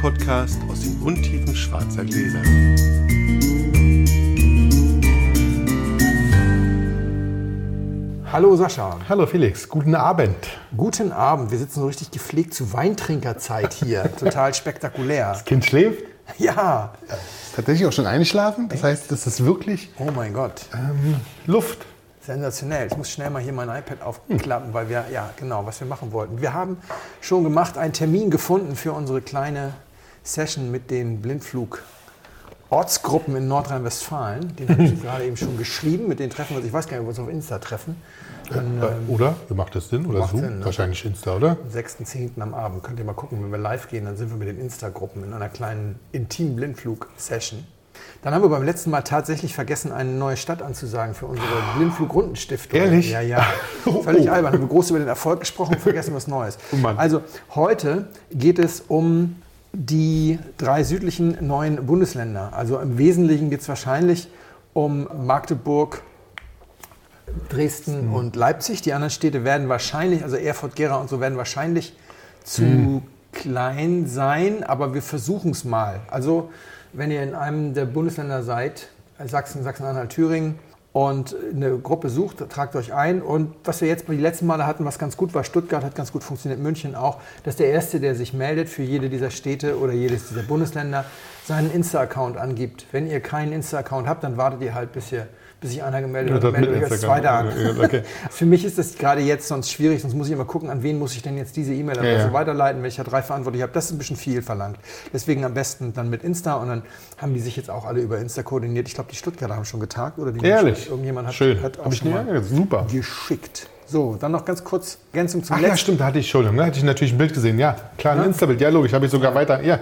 Podcast aus den Untiefen schwarzer Gläser. Hallo Sascha. Hallo Felix, guten Abend. Guten Abend. Wir sitzen so richtig gepflegt zu Weintrinkerzeit hier. Total spektakulär. Das Kind schläft. Ja. Tatsächlich auch schon eingeschlafen. Das heißt, das ist wirklich Oh mein Gott. ähm, Luft. Sensationell. Ich muss schnell mal hier mein iPad aufklappen, weil wir, ja, genau, was wir machen wollten. Wir haben schon gemacht, einen Termin gefunden für unsere kleine Session mit den Blindflug. Ortsgruppen in Nordrhein-Westfalen, den habe ich gerade eben schon geschrieben, mit denen treffen wir uns. Ich weiß gar nicht, ob wir uns auf Insta treffen. Dann, Äh, oder? Macht das Sinn? Oder Zoom? Sinn, ne? Wahrscheinlich Insta, oder? am 6.10. am Abend. Könnt ihr mal gucken, wenn wir live gehen, dann sind wir mit den Insta-Gruppen in einer kleinen intimen Blindflug-Session. Dann haben wir beim letzten Mal tatsächlich vergessen, eine neue Stadt anzusagen für unsere Blindflug-Rundenstiftung. Ehrlich? Ja, ja. Oh. Völlig albern. Haben wir groß über den Erfolg gesprochen und vergessen was Neues. Oh. Also heute geht es um die drei südlichen neuen Bundesländer. Also im Wesentlichen geht es wahrscheinlich um Magdeburg, Dresden Mhm. und Leipzig. Die anderen Städte werden wahrscheinlich, also Erfurt, Gera und so werden wahrscheinlich zu Mhm. klein sein, aber wir versuchen es mal. Also wenn ihr in einem der Bundesländer seid, Sachsen, Sachsen-Anhalt, Thüringen, und eine Gruppe sucht, tragt euch ein. Und was wir jetzt die letzten Male hatten, was ganz gut war, Stuttgart hat ganz gut funktioniert, München auch, dass der Erste, der sich meldet für jede dieser Städte oder jedes dieser Bundesländer, seinen Insta-Account angibt. Wenn ihr keinen Insta-Account habt, dann wartet ihr halt, bis, ihr, bis sich einer gemeldet hat. Ja, meldet euch als. Zweiter an. Ja, okay. Für mich ist das gerade jetzt sonst schwierig, sonst muss ich immer gucken, an wen muss ich denn jetzt diese E-Mail-Adresse Ja, ja. weiterleiten, welcher drei Verantwortliche habe. Das ist ein bisschen viel verlangt. Deswegen am besten dann mit Insta und dann haben die sich jetzt auch alle über Insta koordiniert. Ich glaube, die Stuttgarter haben schon getagt oder die Ehrlich? Irgendjemand hat, Schön. hat auch Hab ich schon mal ja, Super. geschickt. So, dann noch ganz kurz Ergänzung zum Ach ja, letzten. stimmt, da hatte ich, Entschuldigung, da hatte ich natürlich ein Bild gesehen. Ja, klar, ein Ja. Insta-Bild. Ja, logisch, habe ich sogar weiter. Ja,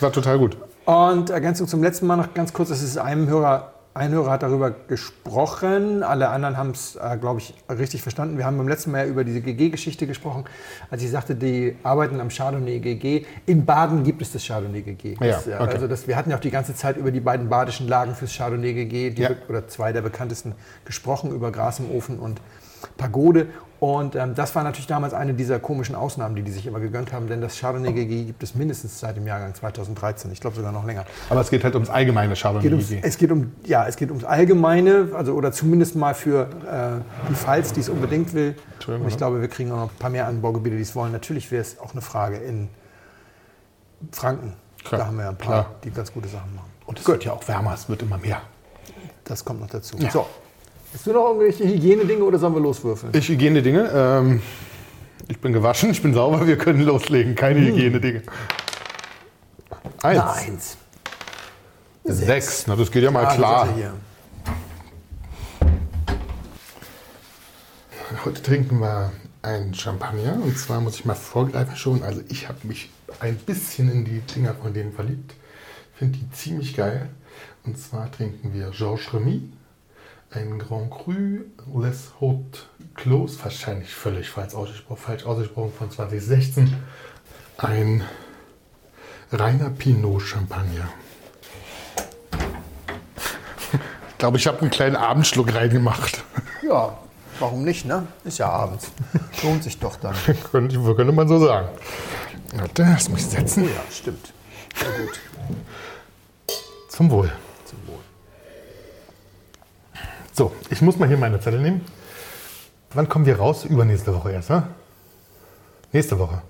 war total gut. Und Ergänzung zum letzten Mal noch ganz kurz. Es ist einem Hörer, ein Hörer hat darüber gesprochen. Alle anderen haben es, äh, glaube ich, richtig verstanden. Wir haben beim letzten Mal ja über diese GG-Geschichte gesprochen. Als ich sagte, die arbeiten am Chardonnay GG. In Baden gibt es das Chardonnay GG. Ja, Das, äh, okay. Also das, wir hatten ja auch die ganze Zeit über die beiden badischen Lagen fürs Chardonnay GG, die, Ja. oder zwei der bekanntesten, gesprochen, über Gras im Ofen und Pagode. Und ähm, das war natürlich damals eine dieser komischen Ausnahmen, die die sich immer gegönnt haben, denn das Chardonnay GG gibt es mindestens seit dem Jahrgang 2013. Ich glaube sogar noch länger. Aber es geht halt ums allgemeine Es geht, ums, Chardonnay. es, geht um, ja, es geht ums Allgemeine, also oder zumindest mal für äh, die Pfalz, die es unbedingt will. Und ich ne? glaube, wir kriegen auch noch ein paar mehr Anbaugebiete, die es wollen. Natürlich wäre es auch eine Frage in Franken. Klar, da haben wir ja ein paar, klar. die ganz gute Sachen machen. Und es wird ja auch wärmer, es wird immer mehr. Das kommt noch dazu. Ja. So. Hast du noch irgendwelche Hygienedinge oder sollen wir loswürfeln? Ich Hygienedinge. Ähm, ich bin gewaschen, ich bin sauber, wir können loslegen. Keine Hygienedinge. Eins. Na, eins. Sechs. Na, das geht ja mal Ah, klar. Heute trinken wir einen Champagner. Und zwar muss ich mal vorgreifen schon. Also ich habe mich ein bisschen in die Dinger von denen verliebt. Finde die ziemlich geil. Und zwar trinken wir Georges Remy, ein Grand Cru Les Hautes Clos, wahrscheinlich völlig falsch ausgesprochen, falsch ausgesprochen von 2016. Ein reiner Pinot Champagner. Ich glaube, ich habe einen kleinen Abendschluck reingemacht. Ja, warum nicht, ne? Ist ja abends. Lohnt sich doch dann. Könnte, könnte man so sagen. Warte, lass mich Oh setzen. ja, stimmt. Sehr gut. Zum Wohl. So, ich muss mal hier meine Zettel nehmen. Wann kommen wir raus? Übernächste Woche erst, ne? Nächste Woche.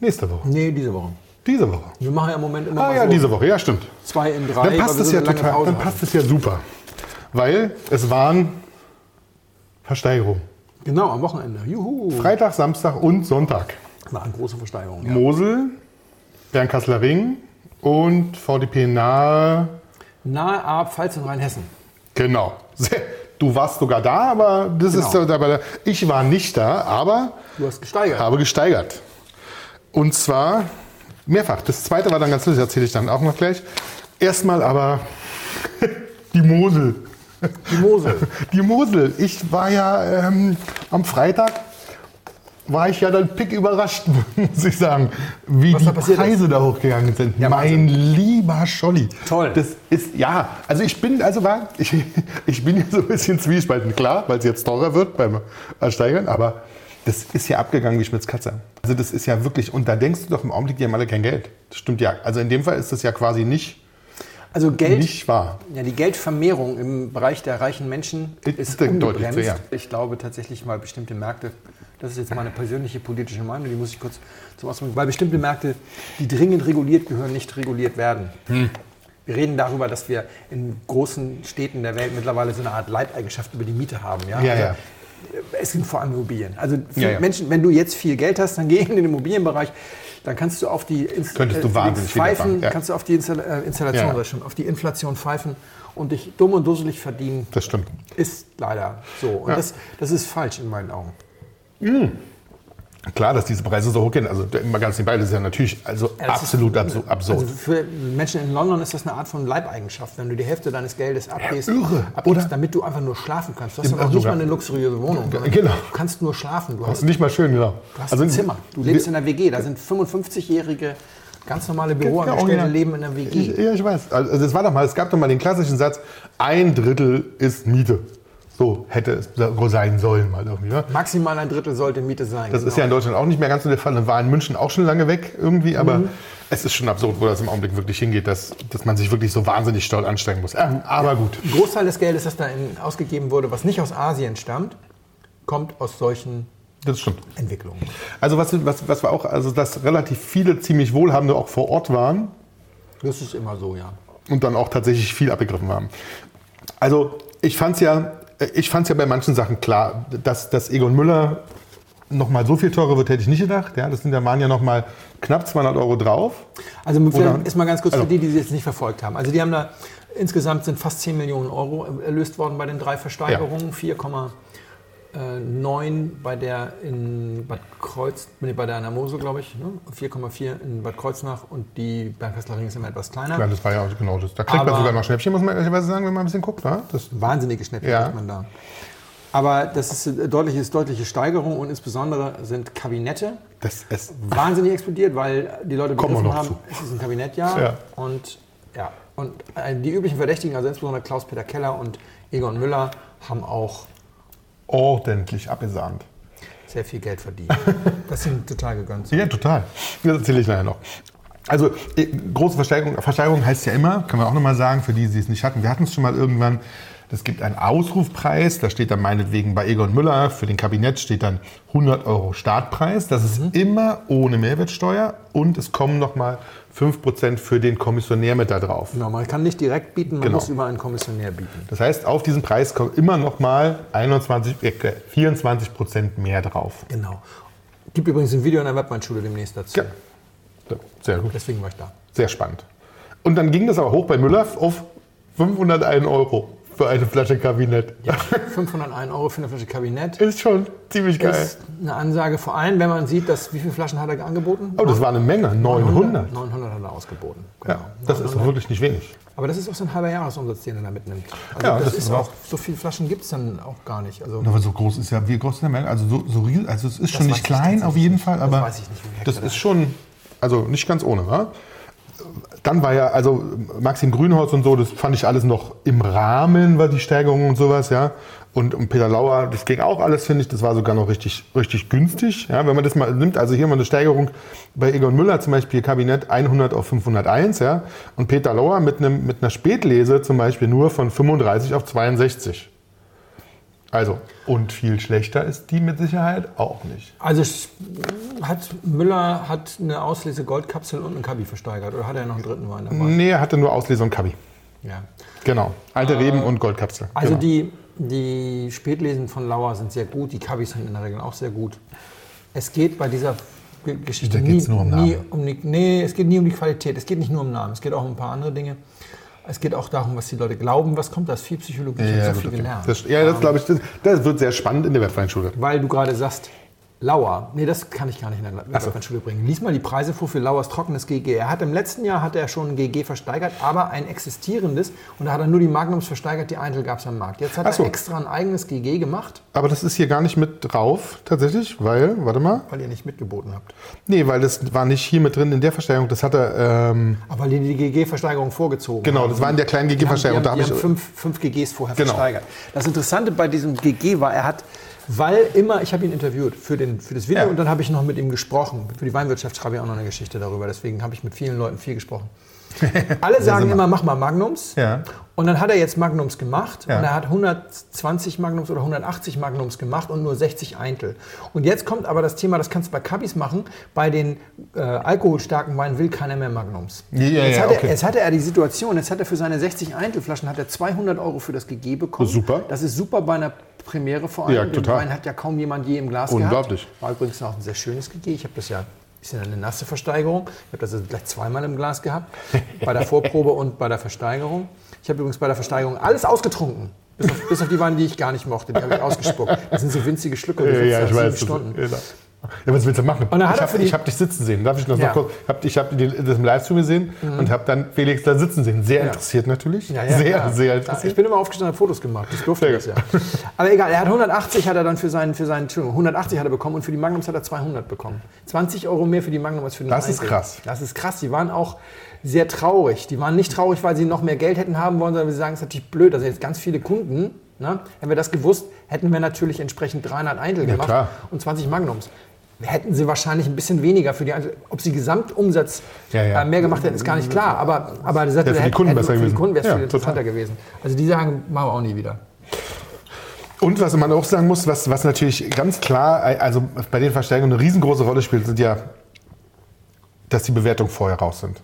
Nächste Woche. Nee, diese Woche. Diese Woche. Wir machen ja im Moment immer Ah ja, so diese Woche, ja stimmt. zwei in drei. Dann passt es ja total, Pause dann passt es ja super. Weil es waren Versteigerungen. Genau, am Wochenende. Juhu. Freitag, Samstag und Sonntag. Machen große Versteigerungen. Ja. Mosel, Bernkasseler Ring und VDP nahe Nahe A, Pfalz und Rheinhessen. Genau. Sehr- Du warst sogar da, aber das ist Genau. so, aber ich war nicht da, aber Du hast gesteigert. habe gesteigert. Und zwar mehrfach. Das zweite war dann ganz lustig, erzähle ich dann auch noch gleich. Erstmal aber die Mosel. Die Mosel. Die Mosel. Ich war ja ähm, am Freitag, war ich ja dann pick überrascht, muss ich sagen, wie Was die Preise da hochgegangen sind. Ja, mein lieber Scholli. Toll. Das ist, ja, also ich bin, also war, ich, ich bin ja so ein bisschen zwiespalten, klar, weil es jetzt teurer wird beim Steigern, aber Das ist ja abgegangen wie Schmitz Katze. Also das ist ja wirklich, und da denkst du doch im Augenblick, die haben alle kein Geld. Das stimmt ja. Also in dem Fall ist das ja quasi nicht, Also Geld, nicht wahr. ja, die Geldvermehrung im Bereich der reichen Menschen Ist ist deutlich ungebremst. sehr. Ich glaube tatsächlich mal bestimmte Märkte, das ist jetzt meine persönliche politische Meinung, die muss ich kurz zum Ausdruck bringen, weil bestimmte Märkte, die dringend reguliert gehören, nicht reguliert werden. Hm. Wir reden darüber, dass wir in großen Städten der Welt mittlerweile so eine Art Leibeigenschaft über die Miete haben. Ja, Ja, also, ja. Es sind vor allem Immobilien. Also Ja, ja. Menschen, wenn du jetzt viel Geld hast, dann geh in den Immobilienbereich, dann kannst du auf die Inst Könntest du äh, wahnsinnig pfeifen, ja. kannst du auf die Install äh, Installation, Ja, schon, auf die Inflation pfeifen und dich dumm und dusselig verdienen, Das stimmt. ist leider so. Und das, das ist falsch in meinen Augen. Klar, dass diese Preise so hoch gehen. Also immer ganz nebenbei, das ist ja natürlich also Ja, absolut ist, absu- absurd. Also für Menschen in London ist das eine Art von Leibeigenschaft, wenn du die Hälfte deines Geldes abgehst, irre, abgibst, damit du einfach nur schlafen kannst. Du hast Ja, ja noch nicht mal eine luxuriöse Wohnung. genau. Du kannst nur schlafen. Du hast, nicht mal schön, genau. du hast ein Zimmer. Du lebst in einer WG. Da sind 55-jährige, ganz normale Büroangestellte original. leben in einer WG. Ich, ja, ich weiß. Also es war doch mal, es gab doch mal den klassischen Satz, ein Drittel ist Miete. So hätte es sein sollen mal irgendwie. Ne? Maximal ein Drittel sollte Miete sein. Das ist ja in Deutschland auch nicht mehr ganz so der Fall. Das war in München auch schon lange weg irgendwie, aber Mhm. es ist schon absurd, wo das im Augenblick wirklich hingeht, dass, dass man sich wirklich so wahnsinnig stark anstrengen muss. Ja, aber gut. Ein Großteil des Geldes, das da in, ausgegeben wurde, was nicht aus Asien stammt, kommt aus solchen Das stimmt. Entwicklungen. Also was, was, was war auch, also dass relativ viele ziemlich Wohlhabende auch vor Ort waren Das ist immer so, ja. und dann auch tatsächlich viel abgegriffen haben. Also ich fand es ja, ich fand's ja bei manchen Sachen klar, dass, dass Egon Müller noch mal so viel teurer wird, hätte ich nicht gedacht. Ja, das sind ja, waren ja noch mal knapp 200 Euro drauf. Also Oder- vielleicht ist mal ganz kurz Also- für die, die sie jetzt nicht verfolgt haben. Also die haben da insgesamt sind fast 10 Millionen Euro erlöst worden bei den drei Versteigerungen. 4,9 bei der in Bad Kreuz, nee, bei der Anamose, glaube ich, ne? 4,4 in Bad Kreuznach und die Bergkastler Ring ist immer etwas kleiner. Ja, das war ja auch genau das. Da kriegt man Aber- sogar noch Schnäppchen, muss man ehrlicherweise sagen, wenn man ein bisschen guckt. Ja? Das, Wahnsinnige Schnäppchen Ja. kriegt man da. Aber das ist eine deutliche, ist deutliche Steigerung und insbesondere sind Kabinette das ist wahnsinnig explodiert, weil die Leute begriffen noch haben, zu. es ist ein Kabinettjahr. Ja. Und, ja, und äh, die üblichen Verdächtigen, also insbesondere Klaus-Peter Keller und Egon Müller, haben auch ordentlich abgesahnt. sehr viel Geld verdient. Das sind total gegönnt. Ja, total. Das erzähle ich nachher noch. Also große Versteigerung, Versteigerung heißt ja immer, können wir auch nochmal sagen, für die, die es nicht hatten. Wir hatten es schon mal irgendwann. Es gibt einen Ausrufpreis, da steht dann meinetwegen bei Egon Müller, für den Kabinett steht dann 100 Euro Startpreis. Das ist immer ohne Mehrwertsteuer und es kommen nochmal 5% für den Kommissionär mit da drauf. Genau, man kann nicht direkt bieten, man Genau. muss über einen Kommissionär bieten. Das heißt, auf diesen Preis kommen immer nochmal 21, äh, 24% mehr drauf. Genau. Gibt übrigens ein Video in der Webmannschule demnächst dazu. Ja. Sehr gut. Deswegen war ich da. Sehr spannend. Und dann ging das aber hoch bei Müller auf 501 Euro für eine Flasche Kabinett. Ja, 501 Euro für eine Flasche Kabinett. Ist schon ziemlich geil. Ist eine Ansage, vor allem wenn man sieht, dass, wie viele Flaschen hat er angeboten? Oh, das war eine Menge. 900. 900 hat er ausgeboten. Genau. Ja, das ist 900. wirklich nicht wenig. Aber das ist auch so ein halber Jahresumsatz, den er da mitnimmt. Also Ja, das, das ist ist auch, so viele Flaschen gibt es dann auch gar nicht. Also Aber so groß ist ja, wie groß ist der? Also so, so riesig, also es ist schon nicht ich klein auf jeden nicht. Fall, Das aber weiß ich nicht, wie viel das Hektar ist schon, also nicht ganz ohne, wa? Dann war ja, also Maxim Grünhaus und so, das fand ich alles noch im Rahmen, war die Steigerung und sowas, ja. Und, und Peter Lauer, das ging auch alles, finde ich, das war sogar noch richtig, richtig günstig, ja. Wenn man das mal nimmt, also hier mal eine Steigerung bei Egon Müller zum Beispiel, Kabinett 100 auf 501, ja. Und Peter Lauer mit, einem, mit einer Spätlese zum Beispiel nur von 35 auf 62. Also, und viel schlechter ist die mit Sicherheit auch nicht. Also hat, Müller hat eine Auslese Goldkapsel und einen Kabi versteigert. Oder hat er noch einen dritten Wein dabei? Nee, er hatte nur Auslese und Kabi. Ja. Genau. Alte Reben und Goldkapsel. Also genau. die, die Spätlesen von Lauer sind sehr gut, die Kabis sind in der Regel auch sehr gut. Es geht bei dieser Geschichte Da nie, geht's nur um nie Namen. um die, nee, es geht nie um die Qualität, es geht nicht nur um Namen, es geht auch um ein paar andere Dinge. Es geht auch darum, was die Leute glauben, was kommt, da ist viel Psychologie, ich habe so viel okay. gelernt. Das, ja, das glaube ich, das, das wird sehr spannend in der Webfeinschule. Weil du gerade sagst, Lauer, nee, das kann ich gar nicht in der Webschule bringen. Lies mal die Preise vor für Lauers trockenes GG. Er hat im letzten Jahr hat er schon ein GG versteigert, aber ein existierendes und da hat er nur die Magnums versteigert, die Einzel gab es am Markt. Jetzt hat so. er extra ein eigenes GG gemacht, Aber das ist hier gar nicht mit drauf, tatsächlich, weil, warte mal. weil ihr nicht mitgeboten habt. Nee, weil das war nicht hier mit drin in der Versteigerung. Das hat er, ähm, Aber weil die die GG-Versteigerung vorgezogen genau, das war in der kleinen Die haben, die GG-Versteigerung. haben, Da die habe haben fünf, fünf GGs vorher Genau. versteigert. Das Interessante bei diesem GG war, er hat Weil immer, ich habe ihn interviewt für, den, für das Video Ja. und dann habe ich noch mit ihm gesprochen. Für die Weinwirtschaft schreibe ich auch noch eine Geschichte darüber. Deswegen habe ich mit vielen Leuten viel gesprochen. Alle sagen immer, mach mal Magnums. Ja. Und dann hat er jetzt Magnums gemacht Ja. und er hat 120 Magnums oder 180 Magnums gemacht und nur 60 Eintel. Und jetzt kommt aber das Thema, das kannst du bei Cabis machen, bei den äh, alkoholstarken Weinen will keiner mehr Magnums. Ja, jetzt, ja, hat er, okay. jetzt hatte er die Situation, jetzt hat er für seine 60 Eintelflaschen hat er 200 Euro für das GG bekommen. Super. Das ist super bei einer Premiere vor allem. Ja, Den total. Wein hat ja kaum jemand je im Glas Unglaublich. gehabt. War übrigens auch ein sehr schönes GG. Ich habe das ja ist ja eine nasse Versteigerung. Ich habe das also gleich zweimal im Glas gehabt. Bei der Vorprobe und bei der Versteigerung. Ich habe übrigens bei der Versteigerung alles ausgetrunken. Bis auf, bis auf die Weine, die ich gar nicht mochte. Die habe ich ausgespuckt. Das sind so winzige Schlücke. die Ja, ja, ich sieben weiß. das- Stunden. Genau. Ja, was willst du machen? Und dann ich habe hab dich sitzen sehen. Darf ich das Ja. noch kurz? Hab, ich habe das im Livestream gesehen und habe dann Felix da sitzen sehen. Sehr interessiert natürlich. Ja, ja, sehr, klar. sehr Ja, interessiert. Ich bin immer aufgestanden, habe Fotos gemacht. Das durfte ich ja. Aber egal, er hat 180 hat er dann für seinen, für seinen, Entschuldigung, 180 hat er bekommen und für die Magnums hat er 200 bekommen. 20 Euro mehr für die Magnum als für den Das ist Einzel. krass. Das ist krass. Die waren auch sehr traurig. Die waren nicht traurig, weil sie noch mehr Geld hätten haben wollen, sondern sie sagen, es ist natürlich blöd. Also jetzt ganz viele Kunden, ne? hätten wir das gewusst, hätten wir natürlich entsprechend 300 Eintel gemacht klar. und 20 Magnums. Hätten sie wahrscheinlich ein bisschen weniger für die Einzel Ob sie Gesamtumsatz Ja, ja. Äh, mehr gemacht hätten, ist gar nicht klar. Aber, aber das für die Kunden besser für die gewesen. Kunden wäre es Ja, viel interessanter total. gewesen. Also die sagen, machen wir auch nie wieder. Und was man auch sagen muss, was, was natürlich ganz klar, also bei den Verstärkungen eine riesengroße Rolle spielt, sind ja, dass die Bewertungen vorher raus sind.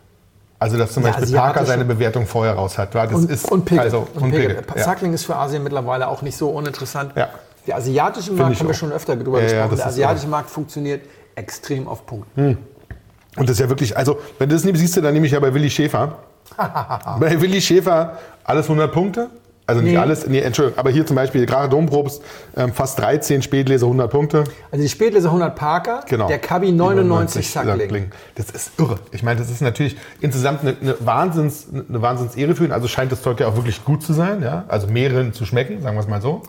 Also dass zum Ja, Beispiel Parker seine Bewertung vorher raus hat. Ja, Das Und, ist, und Pigel. Also, und Pigel. Ja. Suckling ist für Asien mittlerweile auch nicht so uninteressant. Ja. Der asiatische Markt ich haben wir schon öfter drüber Ja, ja, gesprochen. das der asiatische Markt funktioniert extrem auf Punkt. Und das ist ja wirklich, also wenn du das nimmst, siehst du dann nämlich ja bei Willi Schäfer. bei Willi Schäfer alles 100 Punkte. Also nicht Nee. alles, nee, Entschuldigung, aber hier zum Beispiel gerade Domprobst, ähm, fast 13 Spätleser 100 Punkte. Also die Spätleser 100 Parker, Genau. der Kabi 99 Suckling. Das ist irre. Ich meine, das ist natürlich insgesamt eine, eine, Wahnsinns, eine Wahnsinns-Ehre für ihn. Also scheint das Zeug ja auch wirklich gut zu sein. Ja? Also mehreren zu schmecken, sagen wir es mal so.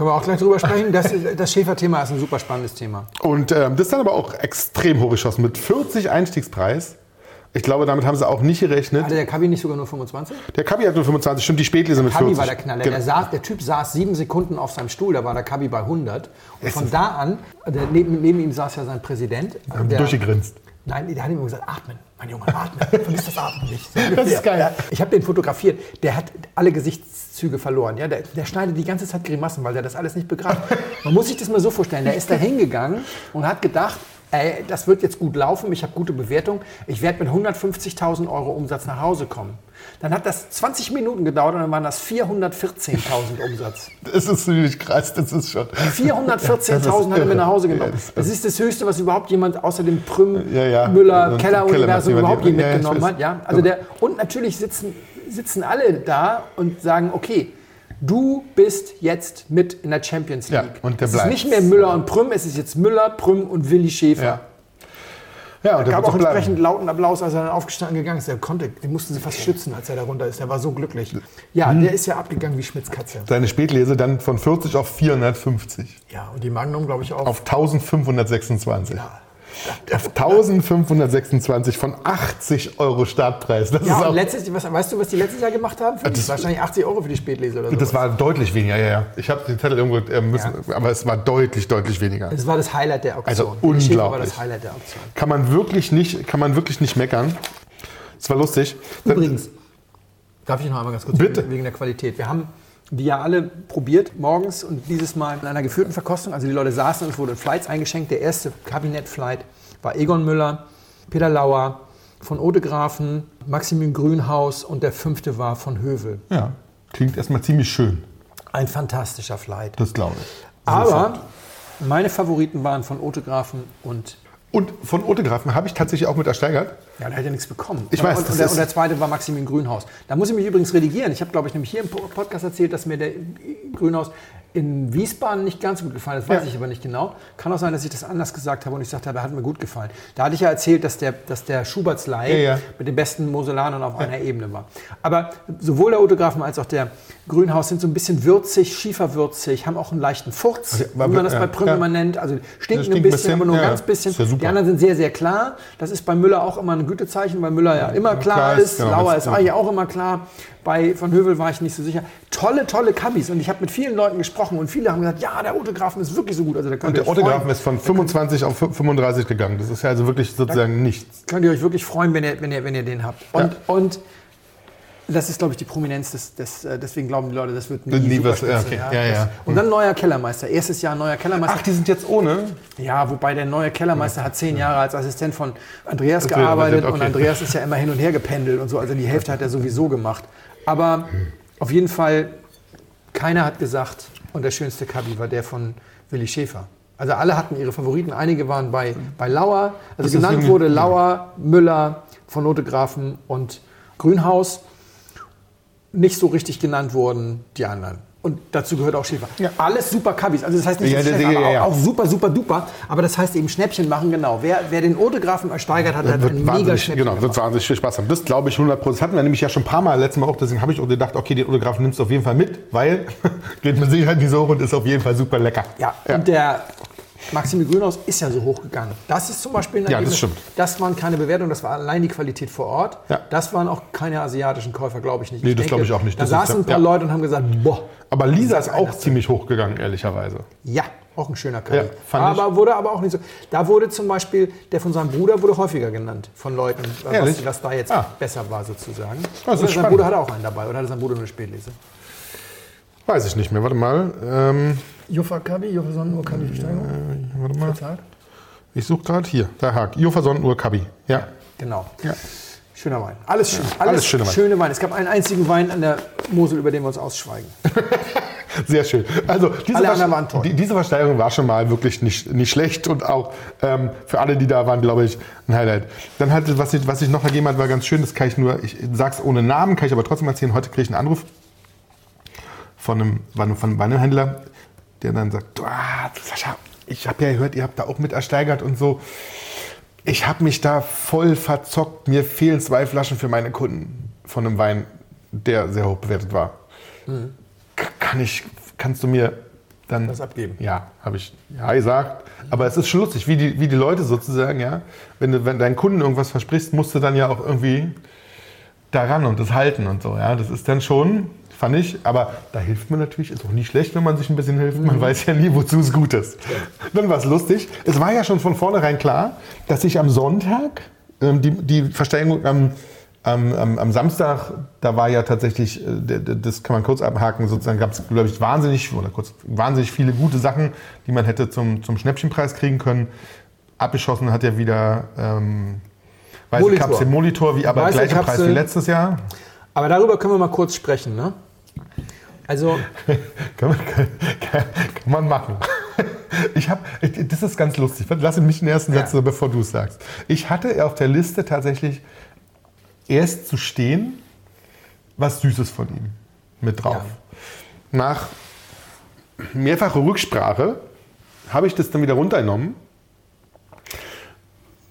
Können wir auch gleich drüber sprechen. Das, das Schäfer-Thema ist ein super spannendes Thema. Und ähm, das ist dann aber auch extrem hochgeschossen mit 40 Einstiegspreis. Ich glaube, damit haben sie auch nicht gerechnet. Hatte der Kabi nicht sogar nur 25? Der Kabi hat nur 25, stimmt, die Spätlese mit Kabi 40. war der Knaller. Genau. Der, saß, der Typ saß sieben Sekunden auf seinem Stuhl, da war der Kabi bei 100. Und von da an, der, neben, neben ihm saß ja sein Präsident. Haben der, durchgegrinst. Nein, der hat ihm gesagt, atmen, mein Junge, atmen. Vergiss das Atmen nicht. So Das ist geil. Ich habe den fotografiert. Der hat alle Gesichtszüge verloren. Ja, der, der schneidet die ganze Zeit Grimassen, weil der das alles nicht begreift. Man muss sich das mal so vorstellen. Der ist da hingegangen und hat gedacht, ey, das wird jetzt gut laufen, ich habe gute Bewertung, ich werde mit 150.000 Euro Umsatz nach Hause kommen. Dann hat das 20 Minuten gedauert und dann waren das 414.000 Umsatz. Das ist ziemlich krass, das ist schon. 414.000 hat er mit nach Hause genommen. Ja, das- ist das Höchste, was überhaupt jemand außer dem Prüm, Ja, ja. Müller, Keller- überhaupt je mitgenommen hat. Ja? Also der, und natürlich sitzen, sitzen alle da und sagen, okay, du bist jetzt mit in der Champions Ja, League. und der es ist nicht mehr Müller und Prüm, es ist jetzt Müller, Prüm und Willi Schäfer. Ja. Ja, und Es der gab auch auch bleiben. entsprechend lauten Applaus, als er dann aufgestanden gegangen ist. Der konnte, den mussten sie fast schützen, als er da runter ist. Der war so glücklich. Ja, Mhm. der ist ja abgegangen wie Schmitz Katze. Seine Spätlese dann von 40 auf 450. Ja, und die Magnum, glaube ich, auch. Auf 1526. Auf 1526 von 80 Euro Startpreis. Das, Ja, ist auch, letztes, was, weißt du, was die letztes Jahr gemacht haben? Das- wahrscheinlich 80 Euro für die Spätlese oder so. das war deutlich weniger, ja, ja. Ich habe den Zettel irgendwo äh, müssen, aber es war deutlich, deutlich weniger. Das war das Highlight der Auktion. Also Schäfer war unglaublich. das Highlight der Auktion. Kann man wirklich nicht, kann man wirklich nicht meckern. Es war lustig. Übrigens, darf ich noch einmal ganz kurz Bitte. wegen- wegen der Qualität. Wir haben die ja alle probiert morgens und dieses Mal in einer geführten Verkostung. Also die Leute saßen und es wurden Flights eingeschenkt. Der erste Kabinett-Flight war Egon Müller, Peter Lauer von Odegrafen, Maximilian Grünhaus und der fünfte war von Hövel. Ja, klingt erstmal ziemlich schön. Ein fantastischer Flight. Das glaube ich. Aber meine Favoriten waren von Odegrafen und Und von Otegrafen habe ich tatsächlich auch mit ersteigert. Ja, der hat ja nichts bekommen. Ich und, weiß, und, und, der, und der zweite war Maximilian Grünhaus. Da muss ich mich übrigens redigieren. Ich habe, glaube ich, nämlich hier im Po- Podcast erzählt, dass mir der Grünhaus in Wiesbaden nicht ganz so gut gefallen ist. Das weiß Ja. ich aber nicht genau. Kann auch sein, dass ich das anders gesagt habe und ich sagte, aber hat mir gut gefallen. Da hatte ich ja erzählt, dass der, dass der Schubertslei Ja, ja. mit den besten Moselanern auf einer Ebene war. Aber sowohl der Autografen als auch der Grünhaus sind so ein bisschen würzig, schieferwürzig, haben auch einen leichten Furz, Also, wie man das bei Prüm immer nennt. Also stinken stinkt ein bisschen, aber nur ein ganz bisschen. Die anderen sind sehr, sehr klar. Das ist bei Müller auch immer ein Gütezeichen, weil Müller ja immer klar, klar ist. ist, genau, Lauer ist eigentlich auch immer klar. bei von Hövel war ich nicht so sicher. Tolle, tolle Kabis. Und ich habe mit vielen Leuten gesprochen und viele haben gesagt, ja, der Autografen ist wirklich so gut. Also da könnt Und der freuen. Autografen ist von 25 auf 35 gegangen. Das ist ja also wirklich sozusagen nichts. könnt ihr euch wirklich freuen, wenn ihr, wenn ihr, wenn ihr den habt. Und, Ja. und das ist, glaube ich, die Prominenz des, des äh, deswegen glauben die Leute, das wird nie, Nie was- ja, okay. Ja, ja. Das- Und dann neuer Kellermeister. Erstes Jahr neuer Kellermeister. Ach, die sind jetzt ohne? Ja, wobei der neue Kellermeister hat zehn Jahre als Assistent von Andreas Okay, gearbeitet okay. und Andreas ist ja immer hin und her gependelt und so. Also die Hälfte hat er sowieso gemacht. Aber auf jeden Fall, keiner hat gesagt, und der schönste Kabi war der von Willi Schäfer. Also alle hatten ihre Favoriten. Einige waren bei, bei Lauer. Also ist genannt wurde Lauer, Müller von Notegrafen und Grünhaus. Nicht so richtig genannt wurden die anderen. Und dazu gehört auch Schäfer. Ja. Alles super Kabis. Also das heißt nicht, Ja, dass ja, Schäfer, ja, aber ja. auch, auch super, super duper. Aber das heißt eben Schnäppchen machen, genau. Wer, wer den Autografen ersteigert hat, hat ein Wird mega Schnäppchen genau, wird gemacht. wahnsinnig viel Spaß haben. Das glaube ich 100 Das hatten wir nämlich ja schon ein paar Mal letztes Mal auch. Deswegen habe ich auch gedacht, okay, den Autografen nimmst du auf jeden Fall mit, weil geht mit Sicherheit nicht so und ist auf jeden Fall super lecker. Ja, und der Maxime Grünhaus ist ja so hochgegangen. Das ist zum Beispiel ein Ja, das stimmt. Das waren keine Bewertungen, das war allein die Qualität vor Ort. Ja. Das waren auch keine asiatischen Käufer, glaube ich nicht. Nee, das glaube ich auch nicht. Da Das saßen ein paar ja. Leute und haben gesagt, boah, Aber Lisa ist auch ziemlich hochgegangen, ehrlicherweise. ja, auch ein schöner Kabi. Ja, fand ich. aber wurde aber auch nicht so. Da wurde zum Beispiel, der von seinem Bruder wurde häufiger genannt von Leuten, Ehrlich? was, was da jetzt Ah. besser war sozusagen. Oder sein. Bruder hatte auch einen dabei oder hatte sein Bruder nur eine Spätlese? Weiß ich nicht mehr. Warte mal. Ähm, Juffa Kabi, Juffa Sonnenuhr Kabi Besteigung. warte mal. Ich suche gerade hier. Der Haag. Jofa Sonnenuhr Kabi. Ja. Genau. ja. Schöner Wein. Alles schön. Alles, alles schöne Wein. schöne Wein. Es gab einen einzigen Wein an der Mosel, über den wir uns ausschweigen. Sehr schön. Also diese, Alle Verste- anderen waren toll. die, diese Versteigerung war schon mal wirklich nicht, nicht schlecht und auch ähm, für alle, die da waren, glaube ich, ein Highlight. Dann halt, was ich, was ich noch ergeben hat, war ganz schön, das kann ich nur, ich sag's ohne Namen, kann ich aber trotzdem erzählen. Heute kriege ich einen Anruf von einem, von einem Weinhändler, der dann sagt, ah, Sascha, ich habe ja gehört, ihr habt da auch mit ersteigert und so. Ich habe mich da voll verzockt. Mir fehlen zwei Flaschen für meine Kunden von einem Wein, der sehr hoch bewertet war. K- Kann ich, kannst du mir dann Das abgeben? Ja, habe ich ja gesagt. Aber es ist schon lustig, wie die, wie die Leute sozusagen, ja. Wenn du wenn deinen Kunden irgendwas versprichst, musst du dann ja auch irgendwie daran und das halten und so. Ja, das ist dann schon, fand ich. Aber da hilft man natürlich, ist auch nie schlecht, wenn man sich ein bisschen hilft. Man weiß ja nie, wozu es gut ist. Dann war es lustig. Es war ja schon von vornherein klar, dass ich am Sonntag ähm, die, die Versteigerung am, am, am, am Samstag, da war ja tatsächlich, äh, das kann man kurz abhaken, sozusagen gab es, glaube ich, wahnsinnig, oder kurz, wahnsinnig viele gute Sachen, die man hätte zum, zum Schnäppchenpreis kriegen können. Abgeschossen hat ja wieder ähm, Weiße Molitor. Kapsel Molitor, wie aber Weiße gleicher Preis wie letztes Jahr. Aber darüber können wir mal kurz sprechen. Ne? Also, Kann man, kann, kann, kann man machen. Ich habe, das ist ganz lustig. Lass mich den ersten Satz, Ja. bevor du es sagst. Ich hatte auf der Liste tatsächlich erst zu stehen, was Süßes von ihm mit drauf. Nach mehrfacher Rücksprache habe ich das dann wieder runtergenommen,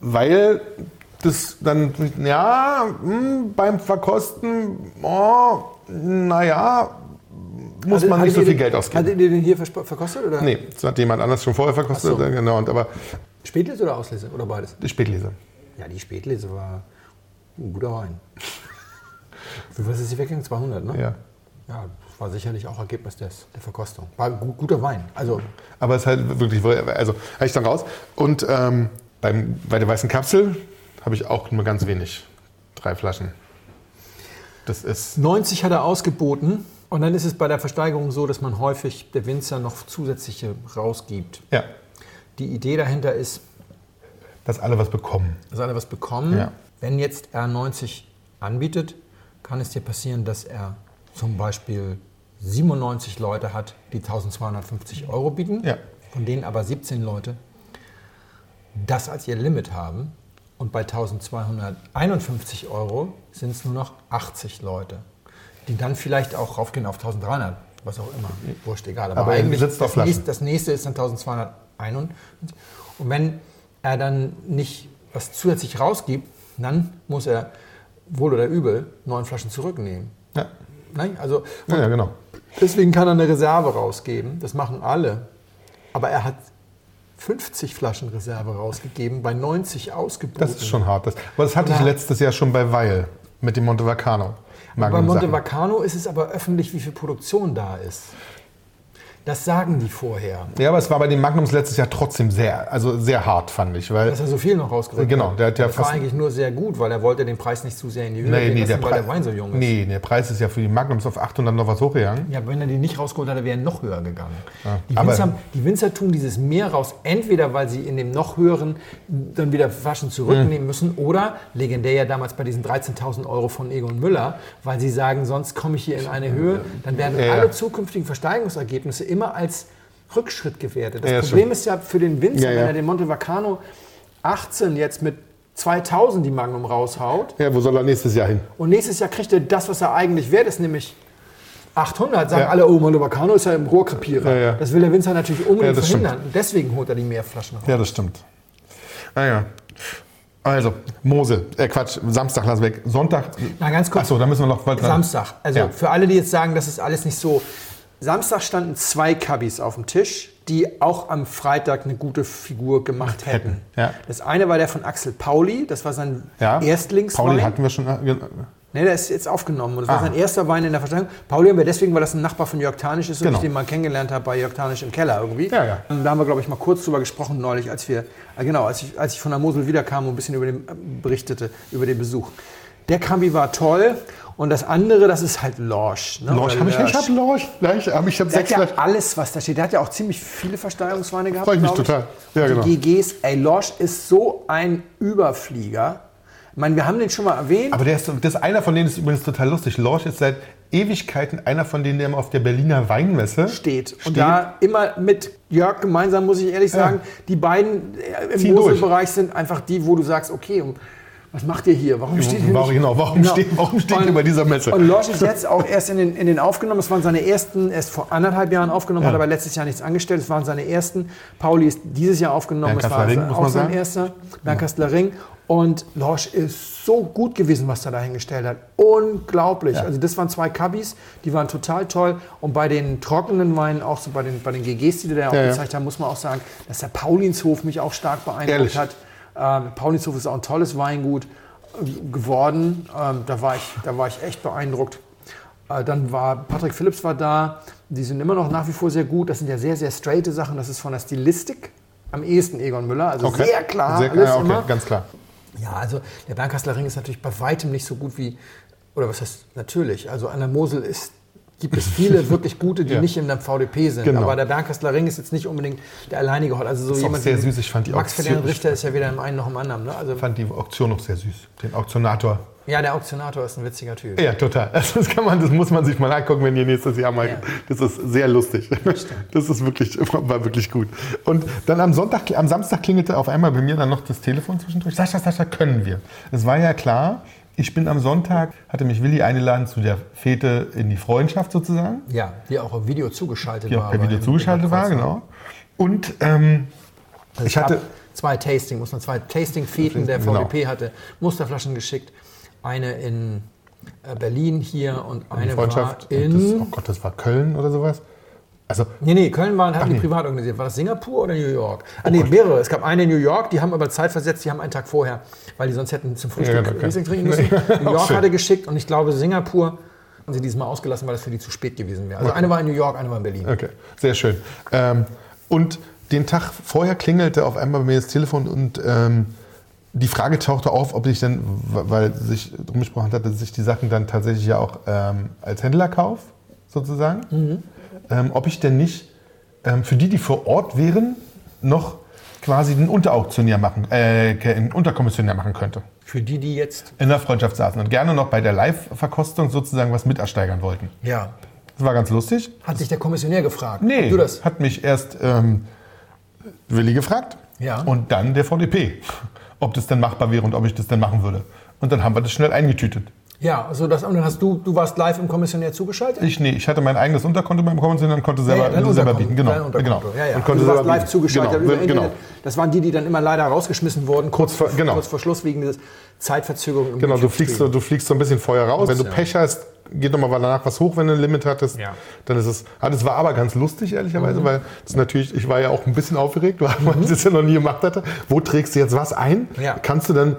weil das dann, ja, hm, beim Verkosten, oh, naja, muss man nicht so viel den- Geld ausgeben. Hattet ihr den hier verkostet? Oder? Nee, das hat jemand anders schon vorher verkostet. So. Genau, und aber Spätlese oder Auslese? Oder beides? die Spätlese. Ja, die Spätlese war ein guter Wein. Wie was ist sie weggegangen? 200, ne? Ja. Ja, das war sicherlich auch Ergebnis des, der Verkostung. War ein gu- guter Wein. Also, Aber es ist halt wirklich, also habe ich dann raus. Und ähm, beim, bei der weißen Kapsel habe ich auch nur ganz wenig. Drei Flaschen. Das ist. 90 hat er ausgeboten. Und dann ist es bei der Versteigerung so, dass man häufig der Winzer noch zusätzliche rausgibt. Ja, Die Idee dahinter ist, dass alle was bekommen. dass alle was bekommen. Ja. Wenn jetzt er 90 anbietet, kann es dir passieren, dass er zum Beispiel 97 Leute hat, die 1250 Euro bieten, Ja. von denen aber 17 Leute das als ihr Limit haben. Und bei 1251 Euro sind es nur noch 80 Leute, die dann vielleicht auch raufgehen auf 1300, was auch immer. Wurscht, egal. Aber, Aber er eigentlich sitzt das, nächste, das nächste ist dann 1251. Und wenn er dann nicht was zusätzlich rausgibt, dann muss er wohl oder übel neun Flaschen zurücknehmen. Ja, Nein? Also, ja, ja genau. Deswegen kann er eine Reserve rausgeben. Das machen alle. Aber er hat 50 Flaschen Reserve rausgegeben, bei 90 ausgeboten. Das ist schon hart. Das, aber das hatte ich Ja. letztes Jahr schon bei Weil. Mit dem Monte Vacano. Bei Monte Sachen. Vacano ist es aber öffentlich, wie viel Produktion da ist. Das sagen die vorher. Ja, aber es war bei den Magnums letztes Jahr trotzdem sehr, also sehr hart, fand ich. Weil, Dass er so viel noch rausgerückt Genau, der hat ja das war fast- eigentlich nur sehr gut, weil er wollte den Preis nicht zu sehr in die Höhe nee, gehen nee, der lassen, weil der Preis, Wein so jung ist. nee, der Preis ist ja für die Magnums auf 800 noch was hochgegangen. Ja, wenn er die nicht rausgeholt hätte, wäre er noch höher gegangen. die, aber- Winzer, die Winzer tun dieses mehr raus, entweder weil sie in dem noch höheren dann wieder Flaschen zurücknehmen Mhm. müssen oder, legendär ja damals bei diesen 13.000 Euro von Egon Müller, weil sie sagen, sonst komme ich hier in eine Höhe, dann werden Ja, ja. alle zukünftigen Versteigerungsergebnisse immer als Rückschritt gewertet. Das Ja, Problem stimmt. ist ja für den Winzer, Ja, wenn er den Monte Vacano 18 jetzt mit 2000 die Magnum raushaut, Ja, wo soll er nächstes Jahr hin? und nächstes Jahr kriegt er das, was er eigentlich wert ist, nämlich 800. Sagen Ja. alle, oh, Monte Vacano ist ja im Rohrkrepierer. Ja, ja. Das will der Winzer natürlich unbedingt verhindern. Und deswegen holt er die Mehrflaschen raus. Ja, das stimmt. Naja. Also, Mosel, äh Quatsch, Samstag lass weg. Sonntag. Na, ganz kurz. Achso, da müssen wir noch. wir- Samstag. Also für alle, die jetzt sagen, das ist alles nicht so. Samstag standen zwei Cubbies auf dem Tisch, die auch am Freitag eine gute Figur gemacht hätten. Ja. Das eine war der von Axel Pauli, das war sein Ja. Erstlingswein. Pauli hatten wir schon. Nee, der ist jetzt aufgenommen. Und das Ah. war sein erster Wein in der Versteigerung. Pauli haben wir deswegen, weil das ein Nachbar von Jörg Tanisch ist und Genau. ich den mal kennengelernt habe bei Jörg Tanisch im Keller irgendwie. Ja, ja. Und da haben wir, glaube ich, mal kurz drüber gesprochen neulich, als wir, äh, genau, als ich, als ich von der Mosel wiederkam und ein bisschen über den, äh, berichtete, über den Besuch. Der Kambi war toll und das andere, das ist halt Lorsch. Ne? Lorsch, habe ich, ich habe Lorsch. Gleich, hab ich habe Der hat sechs ja Flaschen. alles, was da steht. Der hat ja auch ziemlich viele Versteigerungsweine gehabt. Freu ich mich total. Ja, die genau. GGs, ey, Lorsch ist so ein Überflieger. Ich meine, wir haben den schon mal erwähnt. Aber der ist, das ist einer von denen ist übrigens total lustig. Lorsch ist seit Ewigkeiten einer von denen, der immer auf der Berliner Weinmesse steht. Und Steht. da immer mit Jörg gemeinsam, muss ich ehrlich sagen, die beiden äh, im. Moselbereich sind einfach die, wo du sagst, okay, um, was macht ihr hier? Warum steht ihr Warum- genau, warum steht- warum steht ihr bei dieser Messe? Und Lorsch ist jetzt auch erst in den, in den aufgenommen. Es waren seine ersten, erst vor anderthalb Jahren aufgenommen, Ja. hat aber letztes Jahr nichts angestellt. Es waren seine ersten. Pauli ist dieses Jahr aufgenommen. Es war Kassler-Ring, also auch sein erster. Bernd Kassler-Ring. Und Lorsch ist so gut gewesen, was er da hingestellt hat. Unglaublich. Ja. Also das waren zwei Cubbies, die waren total toll. Und bei den trockenen Weinen, auch so bei den, bei den GGs, die du da auch Ja, ja. gezeigt hast, muss man auch sagen, dass der Paulinshof mich auch stark beeindruckt Ehrlich? hat. Ähm, Paulinshof ist auch ein tolles Weingut äh, geworden. Ähm, da, war ich, da war ich echt beeindruckt. Äh, dann war Patrick Phillips war da. Die sind immer noch nach wie vor sehr gut. Das sind ja sehr, sehr straighte Sachen. Das ist von der Stilistik am ehesten Egon Müller. Also Okay. sehr klar, Sehr, alles ja, okay, immer. ganz klar. Ja, also der Bernkastler Ring ist natürlich bei weitem nicht so gut wie, oder was heißt natürlich, also an der Mosel ist, gibt es viele wirklich gute, die Ja. nicht in der VDP sind. Genau. Aber der Bernkastler Ring ist jetzt nicht unbedingt der alleinige Hot. Also so Ist jemand sehr süß. Ich fand die Max Ferdinand Richter ist ja weder im einen noch im anderen. Ne? Also, Ich fand die Auktion noch sehr süß. Den Auktionator. ja, der Auktionator ist ein witziger Typ. Ja, total. Also Das, kann man, das muss man sich mal angucken, wenn ihr nächstes Jahr mal. Ja. Das ist sehr lustig. Das ist wirklich, war wirklich gut. Und dann am Sonntag, am Samstag klingelte auf einmal bei mir dann noch das Telefon zwischendurch. Sascha, Sascha, können wir? Es war ja klar, ich bin am Sonntag, hatte mich Willi eingeladen zu der Fete in die Freundschaft sozusagen, Ja, die auch auf Video zugeschaltet die war. auch per Video in- zugeschaltet in war, genau. Und ähm, Also ich hatte- zwei Tasting, muss man zwei Tasting-Feten der Genau. VDP hatte Musterflaschen geschickt. Eine in äh, Berlin hier und die eine war Freundschaft, in. und das, oh Gott, das war Köln oder sowas. Also Nee, nee, Köln waren, haben die nee. privat organisiert. War das Singapur oder New York? Ah, nee, mehrere. Es gab eine in New York, die haben aber Zeit versetzt, die haben einen Tag vorher, weil die sonst hätten zum Frühstück Ja, okay. Riesling trinken müssen. New York hatte geschickt und ich glaube Singapur haben sie diesmal ausgelassen, weil das für die zu spät gewesen wäre. Also eine war in New York, eine war in Berlin. Okay, sehr schön. Ähm, und den Tag vorher klingelte auf einmal bei mir das Telefon und ähm, die Frage tauchte auf, ob ich dann, weil sich drum gesprochen hat, dass ich die Sachen dann tatsächlich ja auch ähm, als Händler kaufe, sozusagen, Mhm. Ähm, ob ich denn nicht ähm, für die, die vor Ort wären, noch quasi einen Unterauktionär machen, äh, einen Unterkommissionär machen könnte. Für die, die jetzt. In der Freundschaft saßen und gerne noch bei der Live-Verkostung sozusagen was mit ersteigern wollten. Ja. Das war ganz lustig. Hat sich der Kommissionär gefragt. Nee, Du das? hat mich erst ähm, Willi gefragt Ja. und dann der VDP, ob das denn machbar wäre und ob ich das denn machen würde. Und dann haben wir das schnell eingetütet. Ja, also das, und dann hast du, du warst live im Kommissionär zugeschaltet? Ich, nee, ich hatte mein eigenes Unterkonto beim Kommission und konnte selber, dein selber Unterkonto, bieten. Genau, genau. Ja, ja. Und konnte du warst selber live bieten. zugeschaltet Genau, über genau. Internet. Das waren die, die dann immer leider rausgeschmissen wurden, kurz, vor- genau. kurz vor Schluss wegen dieser Zeitverzögerung. Genau, du fliegst, so, du fliegst so ein bisschen vorher raus. Wenn du ja. Pech hast, geht nochmal danach was hoch, wenn du ein Limit hattest. Ja. Dann ist es. Ah, das war aber ganz lustig, ehrlicherweise, weil das natürlich, ich war ja auch ein bisschen aufgeregt, weil Mhm. ich das ja noch nie gemacht hatte. Wo trägst du jetzt was ein? Ja. Kannst du dann,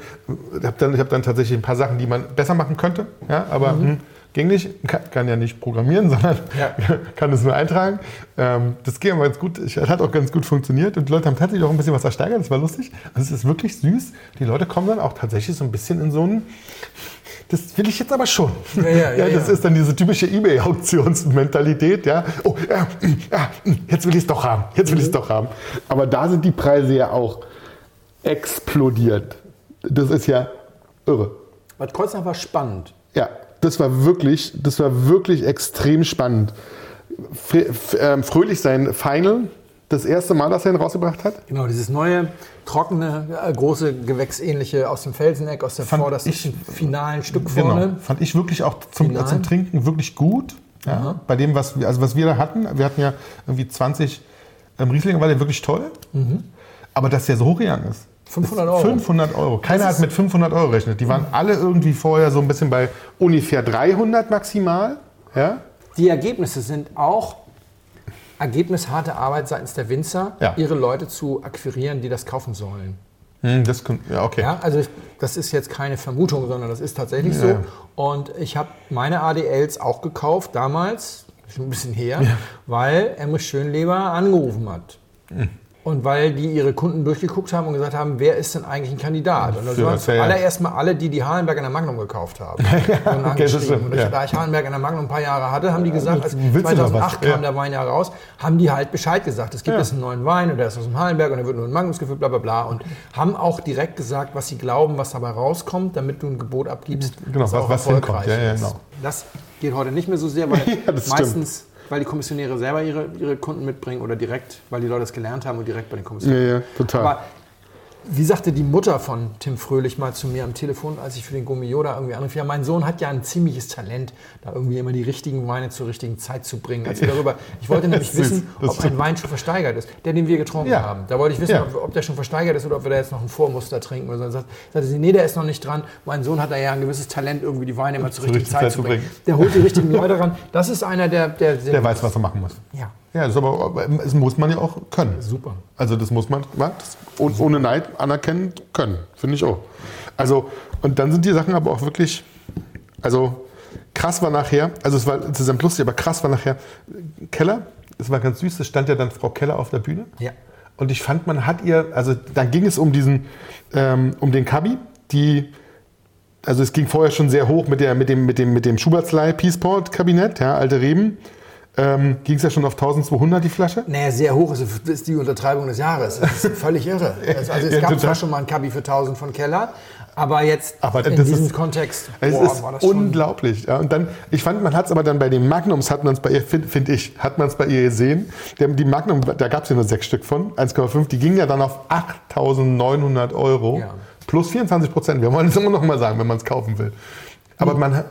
ich habe dann, ich hab dann tatsächlich ein paar Sachen, die man besser machen könnte, ja, aber hm, ging nicht. Kann, kann ja nicht programmieren, sondern Mhm. Ja. kann es nur eintragen. Ähm, das ging aber ganz gut, es hat auch ganz gut funktioniert und die Leute haben tatsächlich auch ein bisschen was ersteigert, das war lustig. Also es ist wirklich süß. Die Leute kommen dann auch tatsächlich so ein bisschen in so einen, das will ich jetzt aber schon. Ja, ja, ja, das ja. ist dann diese typische Ebay-Auktionsmentalität, ja. Oh, ja, ja, mm, jetzt will ich es doch haben, jetzt will ich es doch haben. Aber da sind die Preise ja auch explodiert. Das ist ja irre. Bad Kreuznach war spannend. Ja, das war wirklich, das war wirklich extrem spannend. Ähm, Fröhlich sein Final, das erste Mal, dass er ihn rausgebracht hat. Genau, dieses neue, trockene, äh, große, gewächsähnliche aus dem Felseneck, aus der Fand vordersten ich- finalen Stück vorne. Genau. Fand ich wirklich auch zum, zum Trinken wirklich gut. Ja, bei dem, was wir, also was wir da hatten, wir hatten ja irgendwie 20 ähm, Rieslinge, war der wirklich toll. Aber dass der so hochgegangen ist. 500 Euro. 500 Euro. Keiner hat mit 500 Euro gerechnet. Die waren alle irgendwie vorher so ein bisschen bei ungefähr 300 maximal. Ja? Die Ergebnisse sind auch Ergebnis harte Arbeit seitens der Winzer, Ja. ihre Leute zu akquirieren, die das kaufen sollen. Hm, das kann, ja, okay. Ja, also ich, das ist jetzt keine Vermutung, sondern das ist tatsächlich so. Ja. Und ich habe meine ADLs auch gekauft damals, schon ein bisschen her, weil Emrich Schönleber angerufen hat. Hm. Und weil die ihre Kunden durchgeguckt haben und gesagt haben, wer ist denn eigentlich ein Kandidat? Und das waren ja, ja. allererst mal alle, die die Hallenberg in der Magnum gekauft haben. Und das angeschrieben. stimmt, und ja. da ich Hallenberg in der Magnum ein paar Jahre hatte, haben die gesagt, als willst du noch 2008 was? Ja. kam der Wein ja raus, haben die halt Bescheid gesagt. Es gibt Ja. jetzt einen neuen Wein und der ist aus dem Hallenberg und der wird nur in Magnums gefüllt, bla bla bla. Und haben auch direkt gesagt, was sie glauben, was dabei rauskommt, damit du ein Gebot abgibst. Genau, was- was hinkommt. Ja, ja, ist. genau. Das geht heute nicht mehr so sehr, weil Ja, das stimmt. Weil die Kommissionäre selber ihre, ihre Kunden mitbringen oder direkt, weil die Leute es gelernt haben und direkt bei den Kommissionären. Ja, ja, total. Aber wie sagte die Mutter von Tim Fröhlich mal zu mir am Telefon, als ich für den Gummi Yoda irgendwie anrief, ja, mein Sohn hat ja ein ziemliches Talent, da irgendwie immer die richtigen Weine zur richtigen Zeit zu bringen. Als wir darüber, ich wollte nämlich wissen, ob ein. Wein schon versteigert ist, der, den wir getrunken Ja. haben. Da wollte ich wissen, Ja. ob, ob der schon versteigert ist oder ob wir da jetzt noch ein Vormuster trinken. Oder so. Dann sagt- sagte sie, nee, der ist noch nicht dran. Mein Sohn hat da ja ein gewisses Talent, irgendwie die Weine immer zur richtigen Zeit, zu bringen. Der holt die richtigen Leute ran. Das ist einer, der... Der, Der weiß, was er machen muss. Ja, Ja, das, aber, das muss man ja auch können. super. Also das muss man das oh- ohne Neid anerkennen können, finde ich auch. Also und dann sind die Sachen aber auch wirklich, also krass war nachher, also es war insgesamt lustig, aber krass war nachher Keller. Es war ganz süß, es stand ja dann Frau Keller auf der Bühne. Ja. Und ich fand, man hat ihr, also dann ging es um diesen, ähm, um den Kabi, die, also es ging vorher schon sehr hoch mit, der, mit dem, mit dem, mit dem Schubertslei Peaceport Kabinett, ja, alte Reben. Ähm, ging es ja schon auf 1200 die Flasche. Naja, sehr hoch ist, ist die Untertreibung des Jahres. Das ist völlig irre. Also es Ja, gab total. zwar schon mal ein Kabi für 1000 von Keller, aber jetzt Aber in diesem ist- Kontext Es boah, ist war das unglaublich. Ja. Und dann, ich fand, man hat es aber dann bei den Magnums, hat man es bei ihr, finde find ich, hat man es bei ihr gesehen. Die Magnum, da gab es ja nur sechs Stück von, 1,5, die gingen ja dann auf 8.900 Euro. Ja. Plus 24 Prozent. Wir wollen es immer noch mal sagen, wenn man es kaufen will. Aber man hat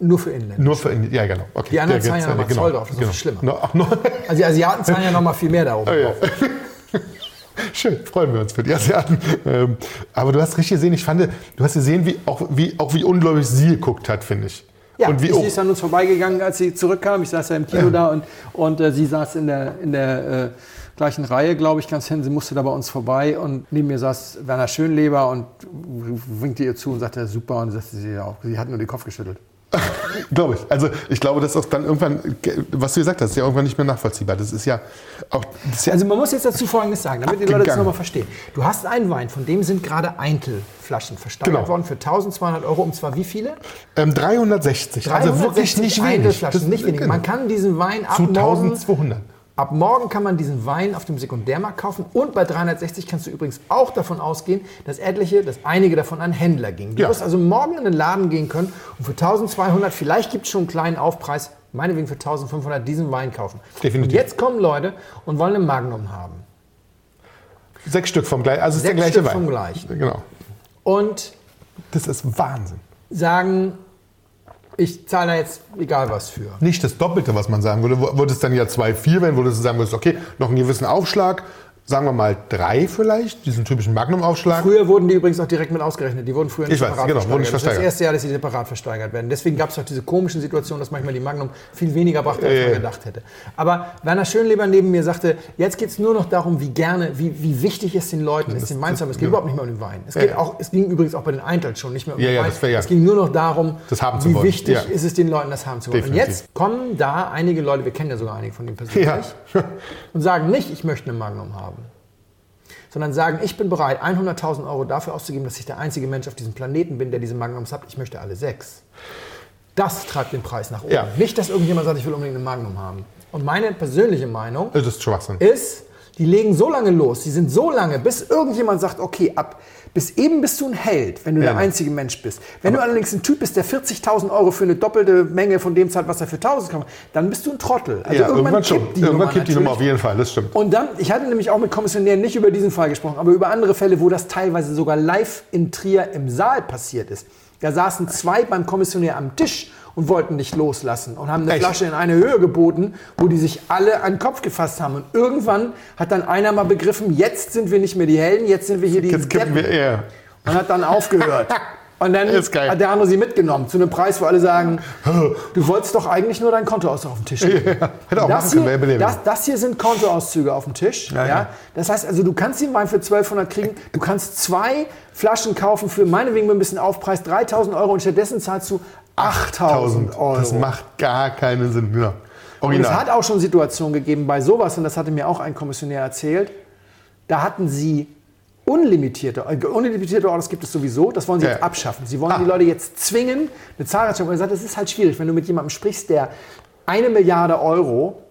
Nur für Inland. nur für, ja genau. Okay. Die anderen Der zahlen ja gibt's noch mal Zoll drauf, das ist viel schlimmer. No, no, Also die Asiaten zahlen ja noch mal viel mehr darum. Oh ja. Schön, freuen wir uns für die Asiaten. Ähm, aber du hast richtig gesehen, ich fand, du hast gesehen, wie, auch, wie, auch wie ungläubig sie geguckt hat, finde ich. Ja, und wie sie ist an uns vorbeigegangen, als sie zurückkam. Ich saß ja im Kino da und, und äh, sie saß in der, in der äh, gleichen Reihe, glaube ich, ganz hin. Sie musste da bei uns vorbei und neben mir saß Werner Schönleber und winkte ihr zu und sagte, super. Und sagte sie ja auch. Sie hat nur den Kopf geschüttelt. glaube ich. Also ich glaube, das ist auch dann irgendwann, was du gesagt hast, ist ja irgendwann nicht mehr nachvollziehbar. Das ist ja auch. Ist ja, Also man muss jetzt dazu Folgendes sagen, damit die Leute das Abgegangen. nochmal verstehen. Du hast einen Wein, von dem sind gerade Eintelflaschen versteigert Genau. worden für 1200 Euro. Und zwar wie viele? ähm, 360. Also wirklich 360 nicht wenig. Das- nicht wenig. genau. Man kann diesen Wein ab Zu morgen, 1200. ab morgen kann man diesen Wein auf dem Sekundärmarkt kaufen. Und bei 360 kannst du übrigens auch davon ausgehen, dass etliche, dass einige davon an Händler gingen. Du Ja. wirst also morgen in den Laden gehen können und für 1200, vielleicht gibt es schon einen kleinen Aufpreis, meinetwegen für 1500 diesen Wein kaufen. Definitiv. Und jetzt kommen Leute und wollen eine Magnum haben. Sechs Stück vom gleichen. Also es ist der Sechs gleiche Stück Wein. vom gleichen. Genau. Und Das ist Wahnsinn. sagen, ich zahle da jetzt egal was für. Nicht das Doppelte, was man sagen würde. Würde es dann ja 2,4 werden, würdest du sagen okay, noch einen gewissen Aufschlag. Sagen wir mal drei vielleicht, diesen typischen Magnum-Aufschlag. Früher wurden die übrigens auch direkt mit ausgerechnet. Die wurden früher Ich weiß, genau, wurden nicht Das ist das versteigert. erste Jahr, dass sie separat versteigert werden. Deswegen gab es auch diese komischen Situationen, dass manchmal die Magnum viel weniger brachte, als Ja, man gedacht hätte. Aber Werner Schönleber neben mir sagte, jetzt geht es nur noch darum, wie gerne, wie, wie wichtig es den Leuten ist, den Wein zu haben. Es geht überhaupt nicht mehr um den Wein. Es, geht ja. auch, es ging übrigens auch bei den Eintals schon nicht mehr um Ja, den ja, Wein. das wär ja- es ging nur noch darum, Das wie wichtig Ja. ist es den Leuten, das haben zu wollen. Und Definitiv. jetzt kommen da einige Leute, wir kennen ja sogar einige von denen persönlich, und sagen nicht, ich möchte eine Magnum haben sondern sagen, ich bin bereit, 100.000 Euro dafür auszugeben, dass ich der einzige Mensch auf diesem Planeten bin, der diese Magnums hat. Ich möchte alle sechs. Das treibt den Preis nach oben. Ja. Nicht, dass irgendjemand sagt, ich will unbedingt eine Magnum haben. Und meine persönliche Meinung ist ist, die legen so lange los, die sind so lange, bis irgendjemand sagt, okay, ab bis eben bist du ein Held, wenn du Ja. der einzige Mensch bist. Wenn du allerdings ein Typ bist, der 40.000 Euro für eine doppelte Menge von dem zahlt, was er für 1.000 kann, dann bist du ein Trottel. Also ja, irgendwann, schon. kippt die irgendwann Nummer kippt die Nummer auf jeden Fall, das stimmt. Und dann, ich hatte nämlich auch mit Kommissionären nicht über diesen Fall gesprochen, aber über andere Fälle, wo das teilweise sogar live in Trier im Saal passiert ist. Da saßen zwei beim Kommissionär am Tisch und wollten nicht loslassen und haben eine Echt? Flasche in eine Höhe geboten, wo die sich alle an den Kopf gefasst haben. Und irgendwann hat dann einer mal begriffen, jetzt sind wir nicht mehr die Helden, jetzt sind wir hier die Jetzt kippen wir eher. Und hat dann aufgehört. Und dann hat der andere sie mitgenommen zu einem Preis, wo alle sagen, du wolltest doch eigentlich nur dein Kontoauszug auf dem Tisch legen. Hätte auch machen Das können, hier, das, das hier sind Kontoauszüge auf dem Tisch. Ja, ja. Das heißt also, du kannst den Wein für 1200 kriegen. Du kannst zwei Flaschen kaufen für meinetwegen mit ein bisschen Aufpreis 3000 Euro und stattdessen zahlst du 8000 Euro. Das macht gar keinen Sinn. Genau. und es Original. hat auch schon Situationen gegeben bei sowas, und das hatte mir auch ein Kommissionär erzählt, da hatten sie unlimitierte, äh, unlimitierte Orders gibt es sowieso, das wollen sie Ja. jetzt abschaffen. Sie wollen Ah. die Leute jetzt zwingen, eine Zahl zu Und er sagt, das ist halt schwierig, wenn du mit jemandem sprichst, der eine Milliarde Euro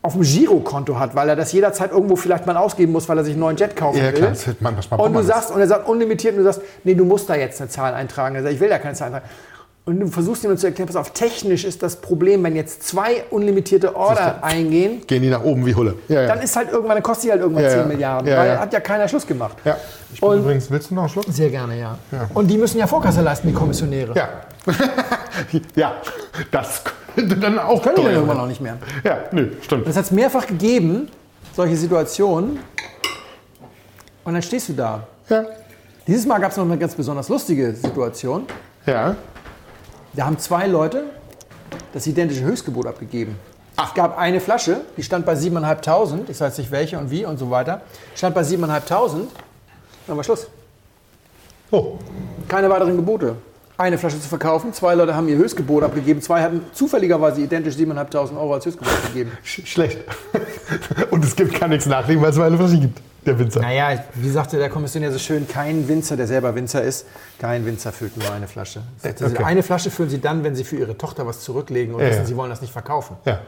auf dem Girokonto hat, weil er das jederzeit irgendwo vielleicht mal ausgeben muss, weil er sich einen neuen Jet kaufen Ja, will. klar, das wird man- manchmal und du sagst, und er sagt unlimitiert, und du sagst, nee, du musst da jetzt eine Zahl eintragen. Er sagt, ich will da keine Zahl eintragen. Und du versuchst ihm zu erklären, pass auf, technisch ist das Problem, wenn jetzt zwei unlimitierte Order eingehen, Gehen die nach oben wie Hulle. Ja, ja. dann ist halt irgendwann, dann kostet die halt irgendwann Ja, 10 ja. Milliarden, Ja, weil ja. hat ja keiner Schluss gemacht. ja. Ich bin Und- übrigens, willst du noch einen Schluck? Sehr gerne, ja. Und die müssen ja Vorkasse leisten, die Kommissionäre. Ja. ja, das könnte dann auch Können die irgendwann auch nicht mehr. Ja, nö, stimmt. Das hat es mehrfach gegeben, solche Situationen. Und dann stehst du da. Ja. Dieses Mal gab es noch eine ganz besonders lustige Situation. Ja. Da haben zwei Leute das identische Höchstgebot abgegeben. Es gab eine Flasche, die stand bei 7.500, ich weiß nicht welche und wie und so weiter, stand bei 7.500, dann war Schluss. Oh, Keine weiteren Gebote. Eine Flasche zu verkaufen, zwei Leute haben ihr Höchstgebot abgegeben, zwei hatten zufälligerweise identisch 7.500 Euro als Höchstgebot gegeben. sch schlecht. Und es gibt gar nichts nachlegen, weil es nur eine Flasche gibt. Der Winzer. Naja, wie sagte der Kommissionär so schön, kein Winzer, der selber Winzer ist, kein Winzer füllt nur eine Flasche. Sagte sie, okay. Eine Flasche füllen sie dann, wenn sie für ihre Tochter was zurücklegen und Ja, wissen, ja. sie wollen das nicht verkaufen. Ja.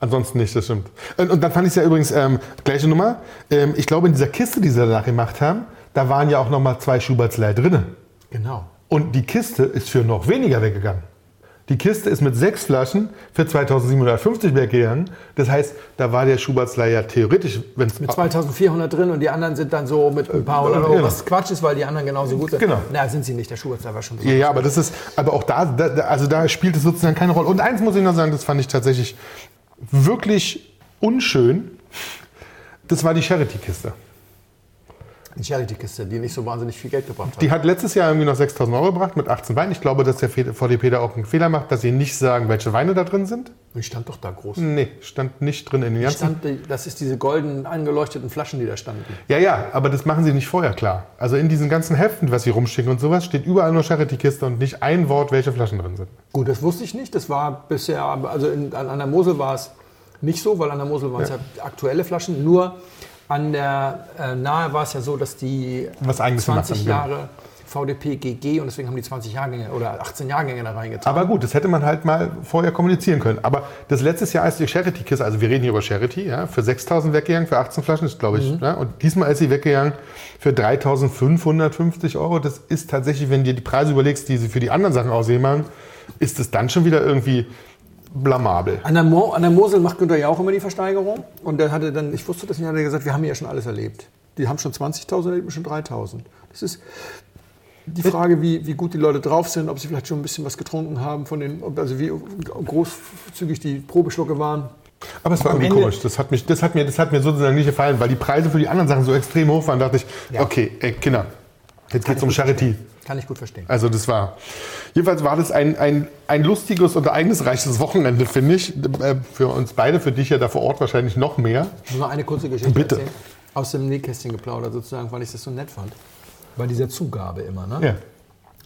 Ansonsten nicht, das stimmt. Und, und dann fand ich es ja übrigens, ähm, gleiche Nummer. Ähm, ich glaube, in dieser Kiste, die sie danach gemacht haben, da waren ja auch noch mal zwei Schubertslei drin. Genau. Und die Kiste ist für noch weniger weggegangen. Die Kiste ist mit sechs Flaschen für 2750 weggegangen. Das heißt, da war der Schubertslei ja theoretisch, wenn es Mit 2400 drin und die anderen sind dann so mit ein paar hundert Euro, genau. was Quatsch ist, weil die anderen genauso gut sind. Genau. Na, sind sie nicht. Der Schubertler war schon Ja, ja, aber das ist, aber auch da, da- also da spielt es sozusagen keine Rolle. Und eins muss ich noch sagen, das fand ich tatsächlich wirklich unschön. Das war die Charity-Kiste. Die Charity-Kiste, die nicht so wahnsinnig viel Geld gebracht hat. Die hat letztes Jahr irgendwie noch 6.000 Euro gebracht mit 18 Weinen. Ich glaube, dass der VDP da auch einen Fehler macht, dass sie nicht sagen, welche Weine da drin sind. die stand doch da groß. Nee, stand nicht drin in den ganzen. Stand, das ist diese golden angeleuchteten Flaschen, die da standen. Ja, ja, aber das machen sie nicht vorher klar. Also in diesen ganzen Heften, was sie rumschicken und sowas, steht überall nur Charity-Kiste und nicht ein Wort, welche Flaschen drin sind. Gut, das wusste ich nicht. Das war bisher, also in, an, an der Mosel war es nicht so, weil an der Mosel waren es ja. aktuelle Flaschen. Nur an der äh, Nahe war es ja so, dass die Was eigenes 20 gemacht haben, Jahre VDP GG und deswegen haben die 20 Jahrgänge oder 18 Jahrgänge da reingetan. Aber gut, das hätte man halt mal vorher kommunizieren können. Aber das letztes Jahr ist die Charity-Kiste, also wir reden hier über Charity, ja, für 6.000 weggegangen, für 18 Flaschen ist, glaube ich. Ja, und diesmal ist sie weggegangen für 3.550 Euro. Das ist tatsächlich, wenn du dir die Preise überlegst, die sie für die anderen Sachen aussehen machen, ist es dann schon wieder irgendwie blamabel. An der, Mo an der Mosel macht Günther ja auch immer die Versteigerung. Und der hatte dann, ich wusste das nicht, hat er gesagt, wir haben ja schon alles erlebt. Die haben schon 20.000, erlebt schon 3.000. Das ist die Frage, wie, wie gut die Leute drauf sind, ob sie vielleicht schon ein bisschen was getrunken haben, von den, ob- also wie großzügig die Probeschlucke waren. Aber es war Am irgendwie Ende- komisch. Das hat, mich, das, hat mir, das hat mir sozusagen nicht gefallen, weil die Preise für die anderen Sachen so extrem hoch waren. dachte ich, Ja. okay, ey, Kinder, jetzt geht es um Charity. Kann ich gut verstehen. Also das war. Jedenfalls war das ein, ein, ein lustiges und ereignisreiches Wochenende, finde ich. Äh, Für uns beide, für dich ja da vor Ort wahrscheinlich noch mehr. Ich muss noch eine kurze Geschichte Bitte. erzählen. Aus dem Nähkästchen geplaudert sozusagen, weil ich das so nett fand. Bei dieser Zugabe immer, ne? Ja.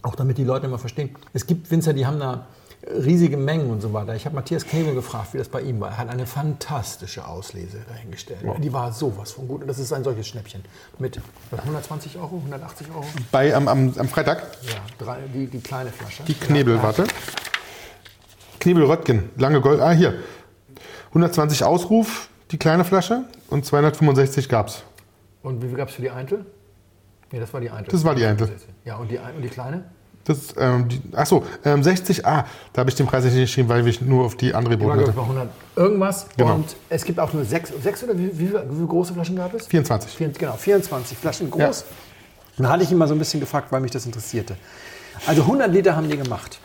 Auch damit die Leute immer verstehen. Es gibt Winzer, die haben da riesige Mengen und so weiter. Ich habe Matthias Knebel gefragt, wie das bei ihm war. Er hat eine fantastische Auslese dahingestellt. Die war sowas von gut. Und das ist ein solches Schnäppchen. Mit 120 Euro, 180 Euro? Bei, am, am, am Freitag Ja, drei, die, die kleine Flasche. die Knebel, ja, warte. Knebel Röttgen, lange Gold. Ah, hier. 120 Ausruf, die kleine Flasche. Und 265 gab's. Und wie viel gab es für die Eintel? Nee, das war die Eintel. Das war die Eintel. Ja, und die, und die kleine? Das, ähm, die, achso, ähm, 60, ah, da habe ich den Preis nicht geschrieben, weil ich nur auf die andere Boden hatte. bei 100 irgendwas. Genau. Und es gibt auch nur sechs, sechs oder wie, wie, wie viele große Flaschen gab es? 24. Vier, genau, 24 Flaschen groß. Ja. Dann hatte ich ihn mal so ein bisschen gefragt, weil mich das interessierte. Also 100 Liter haben die gemacht.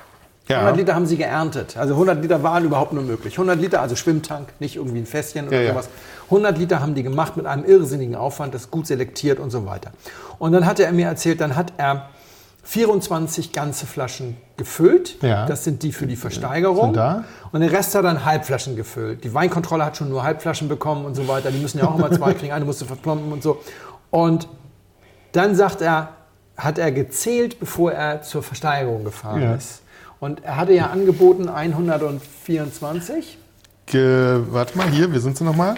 Ja. 100 Liter haben sie geerntet. Also 100 Liter waren überhaupt nur möglich. 100 Liter, also Schwimmtank, nicht irgendwie ein Fässchen oder Ja, sowas. 100 Liter haben die gemacht mit einem irrsinnigen Aufwand, das gut selektiert und so weiter. Und dann hatte er mir erzählt, dann hat er 24 ganze Flaschen gefüllt. Ja. Das sind die für die Versteigerung. Sind da. Und den Rest hat er dann Halbflaschen gefüllt. Die Weinkontrolle hat schon nur Halbflaschen bekommen und so weiter. Die müssen ja auch immer zwei kriegen. Eine musste verplomben und so. Und dann sagt er, hat er gezählt, bevor er zur Versteigerung gefahren Ja. ist. Und er hatte ja angeboten 124. Ge, warte mal, hier, wir sind sie nochmal.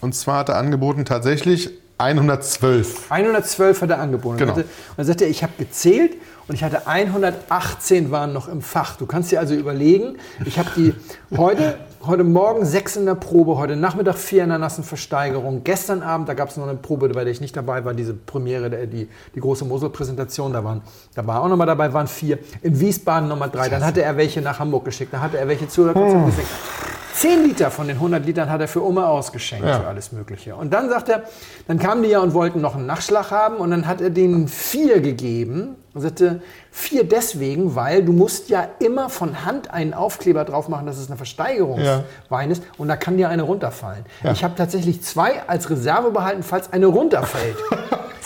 Und zwar hat er angeboten tatsächlich 112. 112 hat er angeboten. Genau. Und dann sagte er, ich habe gezählt und ich hatte 118 waren noch im Fach. Du kannst dir also überlegen, ich habe die heute, heute Morgen sechs in der Probe, heute Nachmittag vier in der nassen Versteigerung. Gestern Abend, da gab es noch eine Probe, bei der ich nicht dabei war, diese Premiere, die, die große Mosel-Präsentation, da, waren, da war auch nochmal dabei, waren vier. In Wiesbaden nochmal drei. Dann hatte er welche nach Hamburg geschickt, dann hatte er welche zu. Gesehen. 10 Liter von den 100 Litern hat er für Oma ausgeschenkt Ja. für alles Mögliche. Und dann sagt er, dann kamen die ja und wollten noch einen Nachschlag haben und dann hat er denen vier gegeben und sagte, vier deswegen, weil du musst ja immer von Hand einen Aufkleber drauf machen, dass es eine Versteigerungswein ist und da kann dir eine runterfallen. Ja. Ich habe tatsächlich zwei als Reserve behalten, falls eine runterfällt.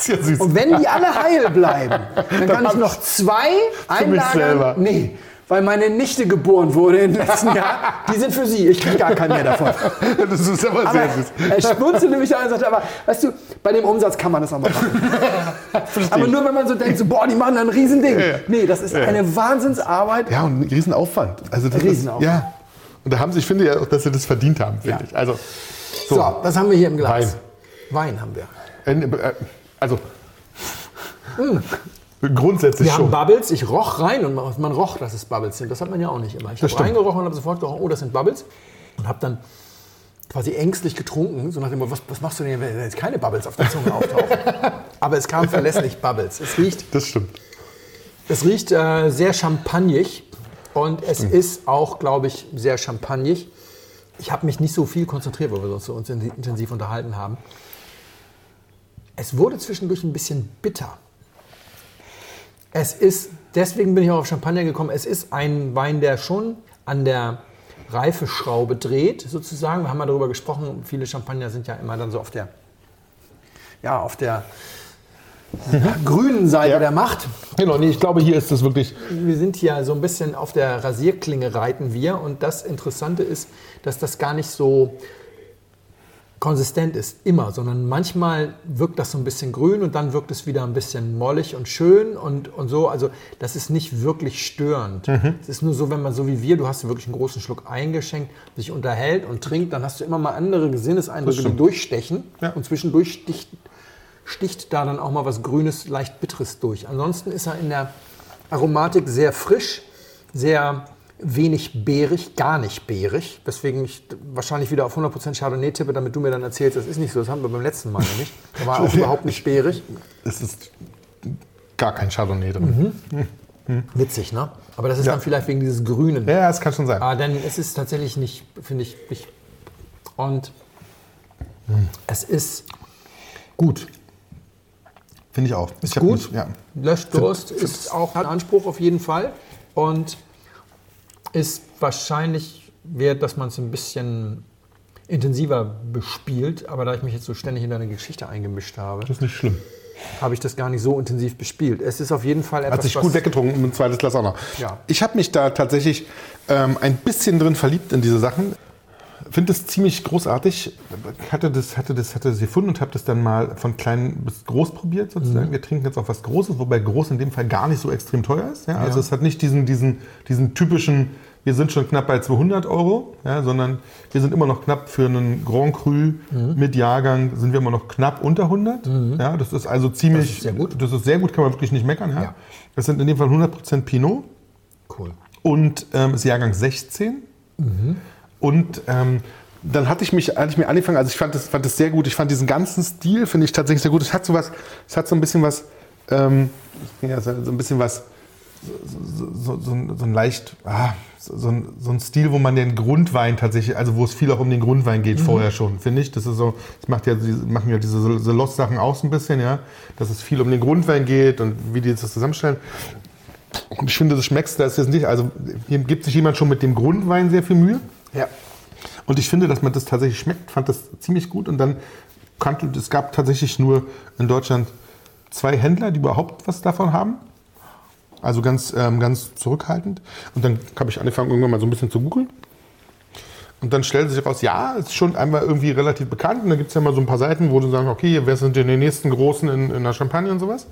Ja. Und wenn die alle heil bleiben, dann kann ich noch zwei Für mich selber. einlagern. Nee, weil meine Nichte geboren wurde im letzten Jahr. Die sind für sie. Ich kriege gar keinen mehr davon. das ist aber Aber sehr süß. er schmunzelte mich an und sagte, aber weißt du, bei dem Umsatz kann man das auch mal machen. aber nur wenn man so denkt, so, boah, die machen da ein Riesending. Ja, ja. Nee, das ist eine Wahnsinnsarbeit. Ja, und ein Riesenaufwand. Also das Riesenaufwand. Ist, ja. Und da haben sie, ich finde ja auch, dass sie das verdient haben, finde Ja. ich. Also, So, so. was haben wir hier im Glas? Wein. Wein haben wir. Äh, äh, Also, grundsätzlich Wir haben schon. Bubbles. Ich roch rein und man, man roch, dass es Bubbles sind. Das hat man ja auch nicht immer. Ich habe stimmt. reingerochen und habe sofort gerochen, oh, das sind Bubbles. Und habe dann quasi ängstlich getrunken, so nach dem was, was machst du denn, wenn jetzt keine Bubbles auf der Zunge auftauchen? Aber es kam verlässlich Bubbles. Es riecht Das stimmt. Es riecht äh, sehr champagnig und es Hm. ist auch, glaube ich, sehr champagnig. Ich habe mich nicht so viel konzentriert, weil wir uns so uns intensiv unterhalten haben. Es wurde zwischendurch ein bisschen bitter. Es ist, deswegen bin ich auch auf Champagner gekommen, es ist ein Wein, der schon an der Reifeschraube dreht, sozusagen. Wir haben mal darüber gesprochen, viele Champagner sind ja immer dann so auf der, ja, auf der grünen Seite Ja. der Macht. Genau, nee, ich glaube, hier ist das wirklich. Wir sind hier so ein bisschen auf der Rasierklinge reiten wir und das Interessante ist, dass das gar nicht so konsistent ist, immer, sondern manchmal wirkt das so ein bisschen grün und dann wirkt es wieder ein bisschen mollig und schön und, und so. Also das ist nicht wirklich störend. Es ist nur so, wenn man so wie wir, du hast wirklich einen großen Schluck eingeschenkt, sich unterhält und trinkt, dann hast du immer mal andere Sinneseindrücke, die durchstechen Ja. und zwischendurch sticht, sticht da dann auch mal was Grünes, leicht Bitteres durch. Ansonsten ist er in der Aromatik sehr frisch, sehr wenig beerig, gar nicht beerig, weswegen ich wahrscheinlich wieder auf 100% Chardonnay tippe, damit du mir dann erzählst, das ist nicht so, das haben wir beim letzten Mal nämlich. Der war auch überhaupt nicht beerig. Es ist gar kein Chardonnay drin. Witzig, ne? Aber das ist Ja. dann vielleicht wegen dieses Grünen. Ja, es kann schon sein. Ah, denn es ist tatsächlich nicht, finde ich, nicht. Und es ist gut. Finde ich auch. Ist ich gut. Nicht, ja. Löscht Durst ist auch ein Anspruch auf jeden Fall. Und ist wahrscheinlich wert, dass man es ein bisschen intensiver bespielt, aber da ich mich jetzt so ständig in deine Geschichte eingemischt habe, Das ist nicht schlimm. habe ich das gar nicht so intensiv bespielt. Es ist auf jeden Fall etwas, Hat sich gut weggetrunken und ein zweites Glas auch noch. Ja. Ich habe mich da tatsächlich ähm, ein bisschen drin verliebt in diese Sachen. Finde es ziemlich großartig. Hatte das, hatte das, hatte das gefunden und habe das dann mal von klein bis groß probiert sozusagen. Mhm. Wir trinken jetzt auch was Großes, wobei groß in dem Fall gar nicht so extrem teuer ist. Ja? Also Ja. es hat nicht diesen, diesen, diesen typischen, wir sind schon knapp bei 200 Euro, ja, sondern wir sind immer noch knapp für einen Grand Cru Mhm. mit Jahrgang sind wir immer noch knapp unter 100. Ja, das ist also ziemlich, Das ist sehr gut. Das ist sehr gut, kann man wirklich nicht meckern. Ja. Ja. Das sind in dem Fall 100% Pinot Cool. und ähm, ist Jahrgang 16. Und ähm, dann hatte ich mich, hatte ich mir angefangen, also ich fand das, fand das sehr gut. Ich fand diesen ganzen Stil, finde ich tatsächlich sehr gut. Es hat so was, es hat so ein bisschen was, ähm, ja, so ein bisschen was, so, so, so, ein- leicht, ah, so, so, ein, so ein Stil, wo man den Grundwein tatsächlich, also wo es viel auch um den Grundwein geht, vorher schon, finde ich. Das ist so, das macht ja, machen ja diese The Lost Sachen auch so ein bisschen, ja, dass es viel um den Grundwein geht und wie die jetzt das zusammenstellen. Und ich finde, das schmeckt, da ist jetzt nicht, also hier gibt sich jemand schon mit dem Grundwein sehr viel Mühe. Ja. Und ich finde, dass man das tatsächlich schmeckt, fand das ziemlich gut. Und dann kannte, es gab tatsächlich nur in Deutschland zwei Händler, die überhaupt was davon haben. Also ganz, ähm, ganz zurückhaltend. Und dann habe ich angefangen, irgendwann mal so ein bisschen zu googeln. Und dann stellte sich raus, ja, ist schon einmal irgendwie relativ bekannt. Und da gibt es ja mal so ein paar Seiten, wo du sagst, okay, wer sind denn die nächsten Großen in, in der Champagne und sowas.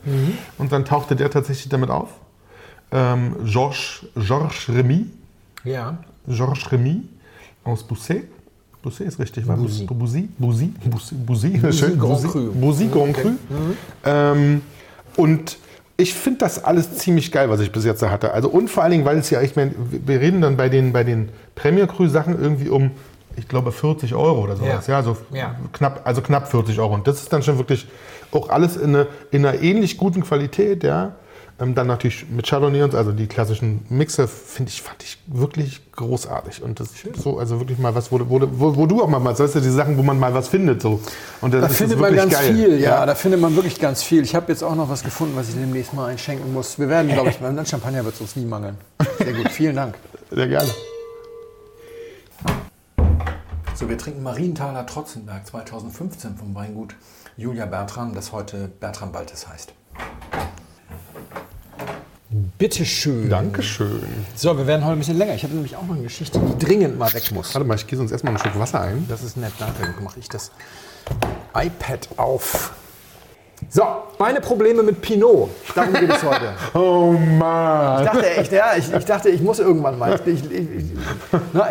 Und dann tauchte der tatsächlich damit auf. Ähm, Georges Georges Remy. Ja. Georges Remy aus Bousset. Bousset ist richtig, war Boussy. Boussy. Boussy. Boussy. Boussy. Schön. Grand Boussy. Cru. Boussy Grand Cru. Ähm, und ich finde das alles ziemlich geil, was ich bis jetzt da hatte. Also und vor allen Dingen, weil es ja, ich meine, wir reden dann bei den, bei den Premier Cru Sachen irgendwie um, ich glaube, 40 Euro oder sowas. Ja. Ja, so Ja. knapp, also knapp 40 Euro. Und das ist dann schon wirklich auch alles in, eine, in einer ähnlich guten Qualität, ja. Ähm, dann natürlich mit Chardonnay und so, also die klassischen Mixer, finde ich, fand ich wirklich großartig. Und das ist so, also wirklich mal was, wo, du- wo, du- wo, wo du auch mal mal, weißt du, die Sachen, wo man mal was findet. So. Und das Da ist findet das man wirklich ganz geil. viel, ja, da findet man wirklich ganz viel. Ich habe jetzt auch noch was gefunden, was ich demnächst mal einschenken muss. Wir werden, glaube ich, beim Champagner wird es uns nie mangeln. Sehr gut, vielen Dank. Sehr gerne. So, wir trinken Marienthaler Trotzenberg 2015 vom Weingut Julia Bertram, das heute Bertram Baltes heißt. Bitteschön. Dankeschön. So, wir werden heute ein bisschen länger. Ich habe nämlich auch noch eine Geschichte, die dringend mal weg muss. Warte mal, ich gieße uns erstmal einen Schluck Wasser ein. Das ist nett, danke. Dann mache ich das iPad auf. So, meine Probleme mit Pinot. Darum geht es heute. Oh Ich Mann. dachte echt, ja, ich, ich dachte, ich muss irgendwann mal. Ich, ich, ich,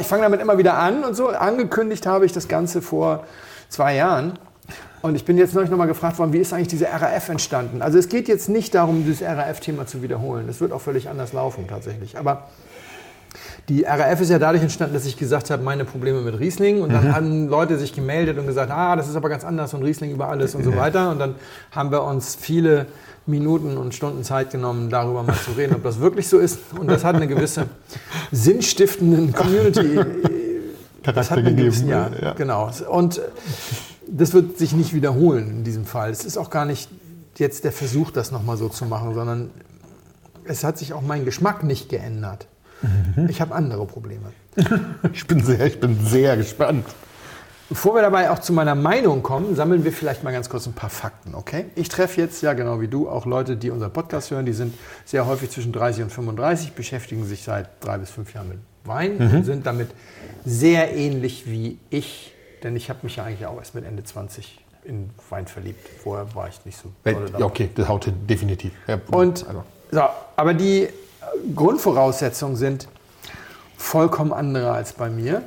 ich fange damit immer wieder an und so. Angekündigt habe ich das Ganze vor zwei Jahren. Und ich bin jetzt neulich nochmal gefragt worden, wie ist eigentlich diese RAF entstanden? Also es geht jetzt nicht darum, dieses RAF-Thema zu wiederholen. Das wird auch völlig anders laufen tatsächlich. Aber die RAF ist ja dadurch entstanden, dass ich gesagt habe, meine Probleme mit Riesling. Und dann haben Leute sich gemeldet und gesagt, ah, das ist aber ganz anders und Riesling über alles und so weiter. Und dann haben wir uns viele Minuten und Stunden Zeit genommen, darüber mal zu reden, ob das wirklich so ist. Und das hat eine gewisse sinnstiftenden Community. Das hat gewissen, ja, Ja. genau. Und das wird sich nicht wiederholen in diesem Fall. Es ist auch gar nicht jetzt der Versuch, das nochmal so zu machen, sondern es hat sich auch mein Geschmack nicht geändert. Ich habe andere Probleme. Ich bin sehr, ich bin sehr gespannt. Bevor wir dabei auch zu meiner Meinung kommen, sammeln wir vielleicht mal ganz kurz ein paar Fakten, okay? Ich treffe jetzt, ja genau wie du, auch Leute, die unseren Podcast hören, die sind sehr häufig zwischen 30 und 35, beschäftigen sich seit drei bis fünf Jahren mit Wein und sind damit sehr ähnlich wie ich, denn ich habe mich ja eigentlich auch erst mit Ende 20 in Wein verliebt. Vorher war ich nicht so. Ja, okay, das haut hin, definitiv. Ja, Und also, so, aber die äh, Grundvoraussetzungen sind vollkommen andere als bei mir.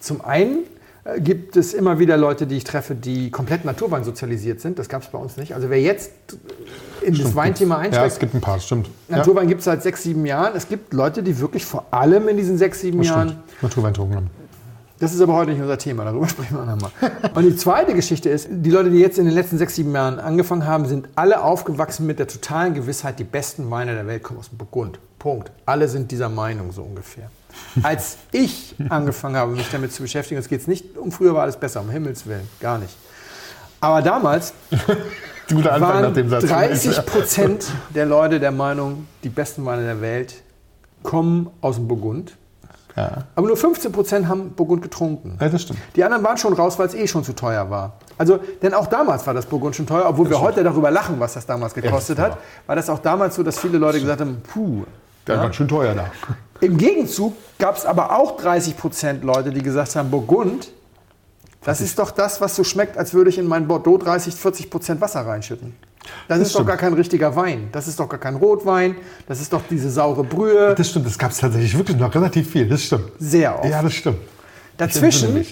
Zum einen äh, gibt es immer wieder Leute, die ich treffe, die komplett Naturwein sozialisiert sind. Das gab es bei uns nicht. Also wer jetzt in das Weinthema ja, es einsteigt, gibt ein paar, stimmt. Ja, Naturwein gibt es seit sechs, sieben Jahren. Es gibt Leute, die wirklich vor allem in diesen sechs, sieben das Jahren stimmt. Naturwein haben. Das ist aber heute nicht unser Thema, darüber sprechen wir nochmal. Und die zweite Geschichte ist, die Leute, die jetzt in den letzten sechs, sieben Jahren angefangen haben, sind alle aufgewachsen mit der totalen Gewissheit, die besten Weine der Welt kommen aus dem Burgund. Punkt. Alle sind dieser Meinung so ungefähr. Als ich angefangen habe, mich damit zu beschäftigen, es geht nicht um früher war alles besser, um Himmels Willen, gar nicht. Aber damals Guter Anfang nach waren dem Satz. 30 Prozent der Leute der Meinung, die besten Weine der Welt kommen aus dem Burgund. Ja. Aber nur 15% haben Burgund getrunken. Ja, das stimmt. Die anderen waren schon raus, weil es eh schon zu teuer war. Also, denn auch damals war das Burgund schon teuer, obwohl wir heute darüber lachen, was das damals gekostet Ja, hat. War das auch damals so, dass viele Leute gesagt haben, puh. Der war ganz schön teuer da. Im Gegenzug gab es aber auch 30% Leute, die gesagt haben, Burgund, das ist doch das, was so schmeckt, als würde ich in mein Bordeaux 30, 40% Wasser reinschütten. Das, ist doch stimmt. gar kein richtiger Wein. Das ist doch gar kein Rotwein. Das ist doch diese saure Brühe. Das stimmt, das gab es tatsächlich wirklich noch relativ viel. Das stimmt. Sehr oft. Ja, das stimmt. Dazwischen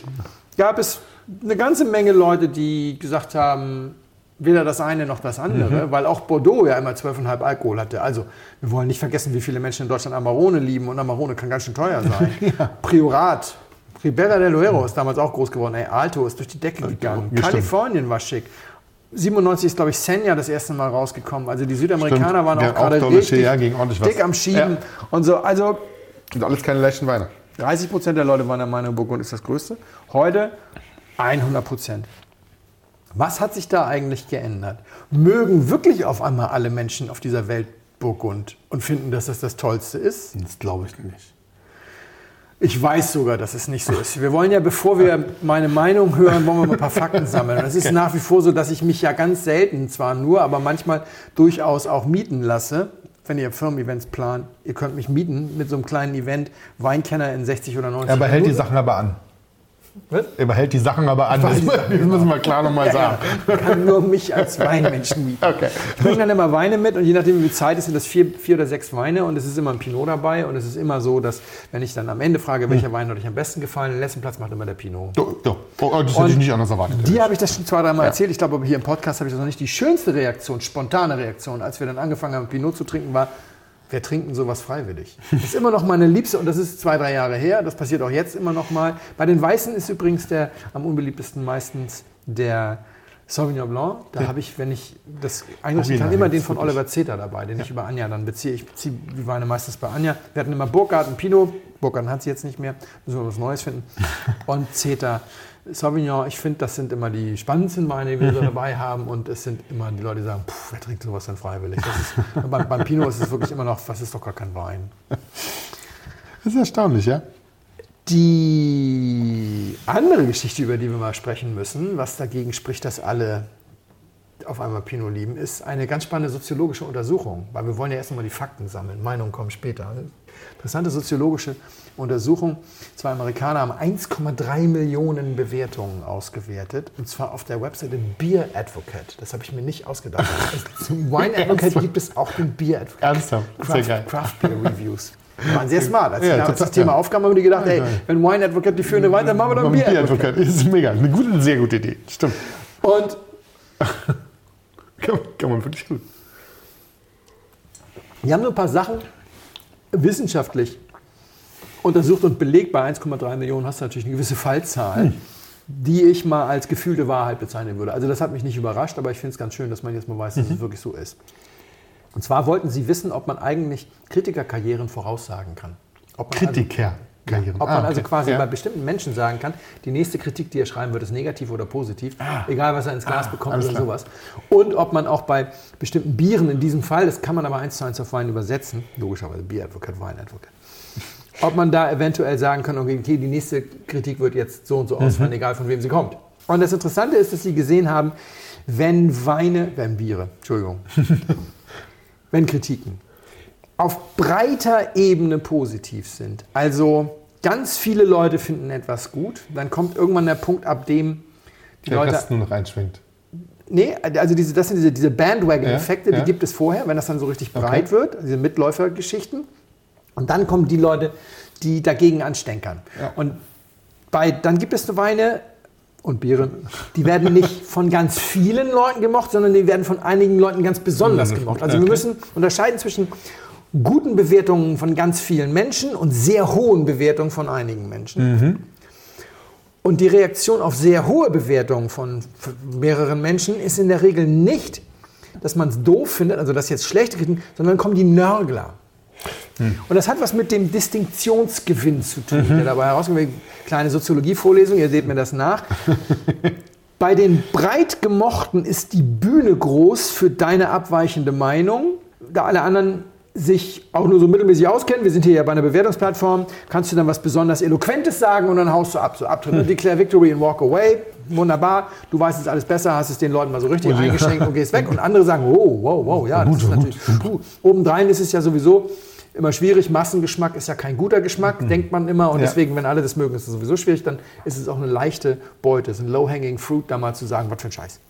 gab es eine ganze Menge Leute, die gesagt haben, weder das eine noch das andere, Mhm. weil auch Bordeaux ja immer 12,5 Alkohol hatte. Also wir wollen nicht vergessen, wie viele Menschen in Deutschland Amarone lieben und Amarone kann ganz schön teuer sein. Priorat, Ribera del Duero ist damals auch groß geworden. Ey, Alto ist durch die Decke gegangen. ja. Kalifornien war schick. 97 ist, glaube ich, Senja das erste Mal rausgekommen. Also die Südamerikaner Stimmt. waren Ja, auch auch gerade richtig ja, ging ordentlich was. dick am Schieben Ja. und so. Also Und alles keine leichten Weine. 30 Prozent der Leute waren der Meinung, Burgund ist das Größte. Heute 100 Prozent. Was hat sich da eigentlich geändert? Mögen wirklich auf einmal alle Menschen auf dieser Welt Burgund und finden, dass das das Tollste ist? Das glaube ich nicht. Ich weiß sogar, dass es nicht so ist. Wir wollen ja, bevor wir meine Meinung hören, wollen wir mal ein paar Fakten sammeln. Und es ist nach wie vor so, dass ich mich ja ganz selten, zwar nur, aber manchmal durchaus auch mieten lasse. Wenn ihr Firmen-Events plant, ihr könnt mich mieten mit so einem kleinen Event, Weinkenner in 60 oder 90 Er behält die Minuten. Sachen aber an. Was? Er behält die Sachen aber an. Das, das müssen wir klar nochmal sagen. Man kann nur mich als Weinmenschen mieten. Okay. Ich bringe dann immer Weine mit und je nachdem, wie viel Zeit ist, sind das vier, vier oder sechs Weine und es ist immer ein Pinot dabei und es ist immer so, dass wenn ich dann am Ende frage, welcher Wein hat euch am besten gefallen, den letzten Platz macht immer der Pinot. Do, do. Oh, das hätte Und ich nicht anders erwartet. Die habe ich das schon zwei, dreimal erzählt. Ich glaube, aber hier im Podcast habe ich das noch nicht. Die schönste Reaktion, spontane Reaktion, als wir dann angefangen haben, Pinot zu trinken, war, wir trinken sowas freiwillig. Das ist immer noch meine Liebste und das ist zwei, drei Jahre her. Das passiert auch jetzt immer noch mal. Bei den Weißen ist übrigens der am unbeliebtesten meistens der Sauvignon Blanc. Da habe ich, wenn ich das einrichten kann, immer den von. Oliver Zeter dabei, den ich über Anja dann beziehe. Ich beziehe die Weine meistens bei Anja. Wir hatten immer Burgarten Pinot. Burgarten hat sie jetzt nicht mehr. Müssen wir was Neues finden. Und Zeter Sauvignon. Ich finde, das sind immer die spannendsten Weine, die wir so dabei haben. Und es sind immer die Leute, die sagen, "Puh, wer trinkt sowas denn freiwillig? Ist, beim, beim Pinot ist es wirklich immer noch, was ist doch gar kein Wein. Das ist erstaunlich, ja? Die andere Geschichte, über die wir mal sprechen müssen, was dagegen spricht, dass alle auf einmal Pinot lieben, ist eine ganz spannende soziologische Untersuchung. Weil wir wollen ja erst mal die Fakten sammeln. Meinungen kommen später. Interessante soziologische Untersuchung. Zwei Amerikaner haben 1,3 Millionen Bewertungen ausgewertet. Und zwar auf der Webseite Beer Advocate. Das habe ich mir nicht ausgedacht. Zum Wine Advocate gibt es auch den Beer Advocate. Ernsthaft? Sehr Craft, geil. Craft Beer Reviews. Die waren sehr smart. Als, Ja, als das Thema ja. aufkam, haben die gedacht, ey, geil. wenn Wine Advocate die führende Wein, dann machen wir doch ein Beer Advocate. Advocate. Das ist mega. Eine gute, eine sehr gute Idee. Stimmt. Und Kann, kann man wirklich gut. die haben so ein paar Sachen wissenschaftlich untersucht und belegt. Bei 1,3 Millionen hast du natürlich eine gewisse Fallzahl, die ich mal als gefühlte Wahrheit bezeichnen würde. Also das hat mich nicht überrascht, aber ich finde es ganz schön, dass man jetzt mal weiß, dass es wirklich so ist. Und zwar wollten sie wissen, ob man eigentlich Kritikerkarrieren voraussagen kann. Also- Kritiker. Karrieren. Ob man Ah, also okay. quasi Ja. bei bestimmten Menschen sagen kann, die nächste Kritik, die er schreiben wird, ist negativ oder positiv, egal was er ins Glas bekommt Ah. alles oder klar. sowas. Und ob man auch bei bestimmten Bieren in diesem Fall, das kann man aber eins zu eins auf Wein übersetzen, logischerweise Bier Advocate, Wein Advocate, ob man da eventuell sagen kann, okay, die nächste Kritik wird jetzt so und so ausfallen, egal von wem sie kommt. Und das Interessante ist, dass sie gesehen haben, wenn Weine, wenn Biere, Entschuldigung, wenn Kritiken auf breiter Ebene positiv sind, also ganz viele Leute finden etwas gut, dann kommt irgendwann der Punkt, ab dem die Der Leute Rest nur noch einschwingt. Nee, also diese, das sind diese, diese Bandwagon-Effekte, Ja, ja. die gibt es vorher, wenn das dann so richtig breit wird, diese Mitläufergeschichten. Und dann kommen die Leute, die dagegen anstänkern. Ja. Und bei, dann gibt es Weine und Biere, die werden nicht von ganz vielen Leuten gemocht, sondern die werden von einigen Leuten ganz besonders Mhm. gemocht. Also wir Okay. müssen unterscheiden zwischen guten Bewertungen von ganz vielen Menschen und sehr hohen Bewertungen von einigen Menschen. Und die Reaktion auf sehr hohe Bewertungen von mehreren Menschen ist in der Regel nicht, dass man es doof findet, also dass jetzt schlechte Kritiken, sondern dann kommen die Nörgler. Und das hat was mit dem Distinktionsgewinn zu tun, der dabei herauskommt. Kleine Soziologievorlesung, ihr seht mir das nach. Bei den breit gemochten ist die Bühne groß für deine abweichende Meinung, da alle anderen sich auch nur so mittelmäßig auskennen, wir sind hier ja bei einer Bewertungsplattform, kannst du dann was besonders Eloquentes sagen und dann haust du ab, so Abtritt. Hm. Declare Victory and Walk Away, wunderbar, du weißt es alles besser, hast es den Leuten mal so richtig eingeschenkt und gehst weg. Und andere sagen, wow, wow, wow, ja, das ist natürlich, puh. Obendrein ist es ja sowieso immer schwierig, Massengeschmack ist ja kein guter Geschmack, mhm. denkt man immer. Und ja. deswegen, wenn alle das mögen, ist es sowieso schwierig, dann ist es auch eine leichte Beute, es ist ein low-hanging fruit, da mal zu sagen, was für ein Scheiß.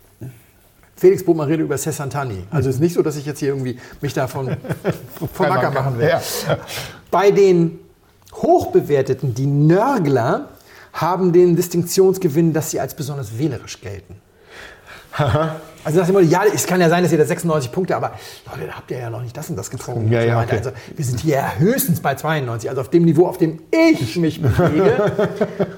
Felix Botmann redet über Sessantani. Also es ist nicht so, dass ich jetzt hier irgendwie mich davon vom Acker machen will. Ja. Bei den hochbewerteten, die Nörgler, haben den Distinktionsgewinn, dass sie als besonders wählerisch gelten. Also nach dem Motto, ja, es kann ja sein, dass ihr da 96 Punkte, aber Leute, da habt ihr ja noch nicht das und das getrunken. Ja, ja, okay. Also wir sind hier höchstens bei 92, also auf dem Niveau, auf dem ich mich bewege.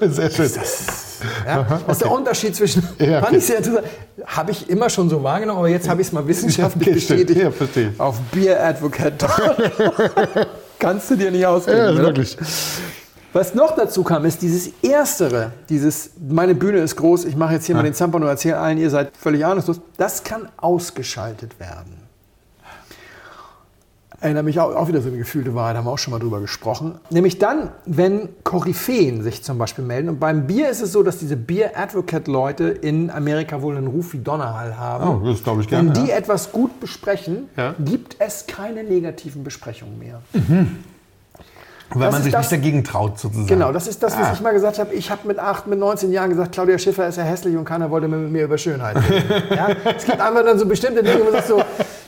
Sehr schön. Ist das, ja, Aha, okay. ist der Unterschied zwischen, ja, okay. fand ich sehr interessant, habe ich immer schon so wahrgenommen, aber jetzt habe ich es mal wissenschaftlich okay, bestätigt. Ja, verstehe. Auf Beer Advocate. Kannst du dir nicht ausdenken. Ja, wirklich. Was noch dazu kam, ist dieses Erstere, dieses, meine Bühne ist groß, ich mache jetzt hier ja. mal den Zampano, erzähle allen, ihr seid völlig ahnungslos, das kann ausgeschaltet werden. Erinnere mich auch, auch wieder so eine gefühlte Wahrheit, haben wir auch schon mal drüber gesprochen. Nämlich dann, wenn Koryphäen sich zum Beispiel melden. Und beim Bier ist es so, dass diese Bier-Advocate-Leute in Amerika wohl einen Ruf wie Donnerhall haben. Oh, das glaube ich gerne. Wenn die ja. etwas gut besprechen, ja. gibt es keine negativen Besprechungen mehr. Mhm. Weil man sich das, nicht dagegen traut, sozusagen. Genau, das ist das, was ah. ich mal gesagt habe. Ich habe mit 8, mit 19 Jahren gesagt, Claudia Schiffer ist ja hässlich und keiner wollte mit mir über Schönheit reden. ja? Es gibt einfach dann so bestimmte Dinge, wo du sagst so,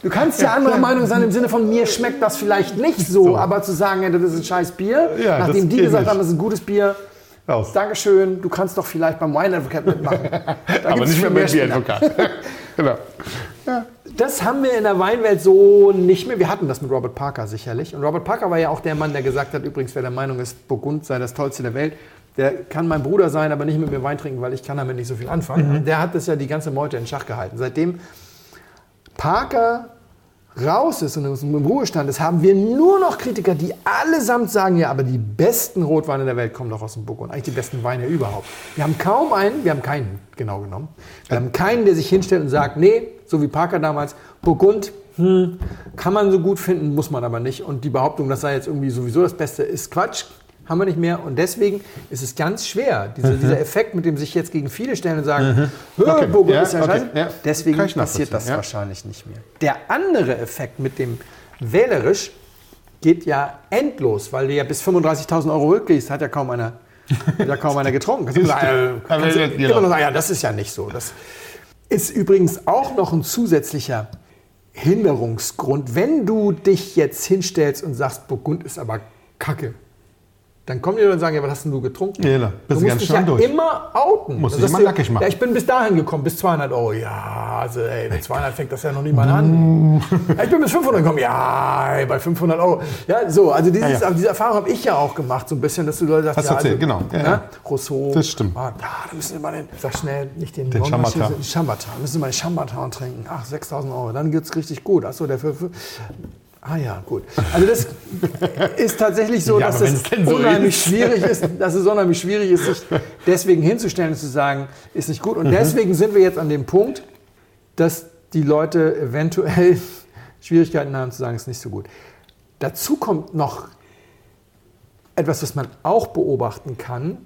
du kannst ja anderer Meinung sein im Sinne von, mir schmeckt das vielleicht nicht so, so. aber zu sagen, ja, das ist ein scheiß Bier, ja, nachdem die gesagt nicht. haben, das ist ein gutes Bier, Raus. Dankeschön, du kannst doch vielleicht beim Wine Advocate mitmachen. aber nicht mehr beim Bier Advocate. genau. Ja. Das haben wir in der Weinwelt so nicht mehr. Wir hatten das mit Robert Parker sicherlich. Und Robert Parker war ja auch der Mann, der gesagt hat, übrigens, wer der Meinung ist, Burgund sei das Tollste der Welt, der kann mein Bruder sein, aber nicht mit mir Wein trinken, weil ich kann damit nicht so viel anfangen. Mhm. Der hat das ja die ganze Meute in Schach gehalten. Seitdem Parker raus ist und im Ruhestand ist, haben wir nur noch Kritiker, die allesamt sagen, ja, aber die besten Rotweine der Welt kommen doch aus dem Burgund. Eigentlich die besten Weine überhaupt. Wir haben kaum einen, wir haben keinen genau genommen, wir haben keinen, der sich hinstellt und sagt, nee, so wie Parker damals, Burgund, hm, kann man so gut finden, muss man aber nicht. Und die Behauptung, das sei jetzt irgendwie sowieso das Beste, ist Quatsch haben wir nicht mehr. Und deswegen ist es ganz schwer, dieser, mhm. dieser Effekt, mit dem sich jetzt gegen viele stellen und sagen, mhm. okay. Burgund ja, ist ja okay. scheiße. Ja. Deswegen passiert das ja. wahrscheinlich nicht mehr. Der andere Effekt mit dem wählerisch geht ja endlos, weil du ja bis 35.000 Euro rückgehst, hat ja kaum einer, hat ja kaum einer getrunken. Kannst du sagen, kannst du immer noch sagen, ja, das ist ja nicht so. Das ist übrigens auch noch ein zusätzlicher Hinderungsgrund, wenn du dich jetzt hinstellst und sagst, Burgund ist aber Kacke dann kommen die Leute und sagen, ja, was hast denn du getrunken? Ja, da bist du musst dich ja durch. immer outen. Musst dich immer nackig machen. Ja, ich bin bis dahin gekommen, bis 200 Euro. Ja, also ey, mit 200 fängt das ja noch mal an. ja, ich bin bis 500 gekommen. Ja, ey, bei 500 Euro. Ja, so, also dieses, ja, diese Erfahrung habe ich ja auch gemacht, so ein bisschen, dass du Leute sagst, Hast ja, erzählt, also, genau. Ja, Rousseau. Das stimmt. Ah, da müssen wir mal den, sag schnell, nicht den, den Chambertin. Chambertin. Müssen wir mal den Chambertin trinken. Ach, 6000 Euro, dann geht es richtig gut. Achso, der für, für Ah ja, gut. Also das ist tatsächlich so, ja, dass es so unheimlich ist. schwierig ist, dass es unheimlich schwierig ist, sich deswegen hinzustellen und zu sagen, ist nicht gut. Und mhm. deswegen sind wir jetzt an dem Punkt, dass die Leute eventuell Schwierigkeiten haben zu sagen, ist nicht so gut. Dazu kommt noch etwas, was man auch beobachten kann.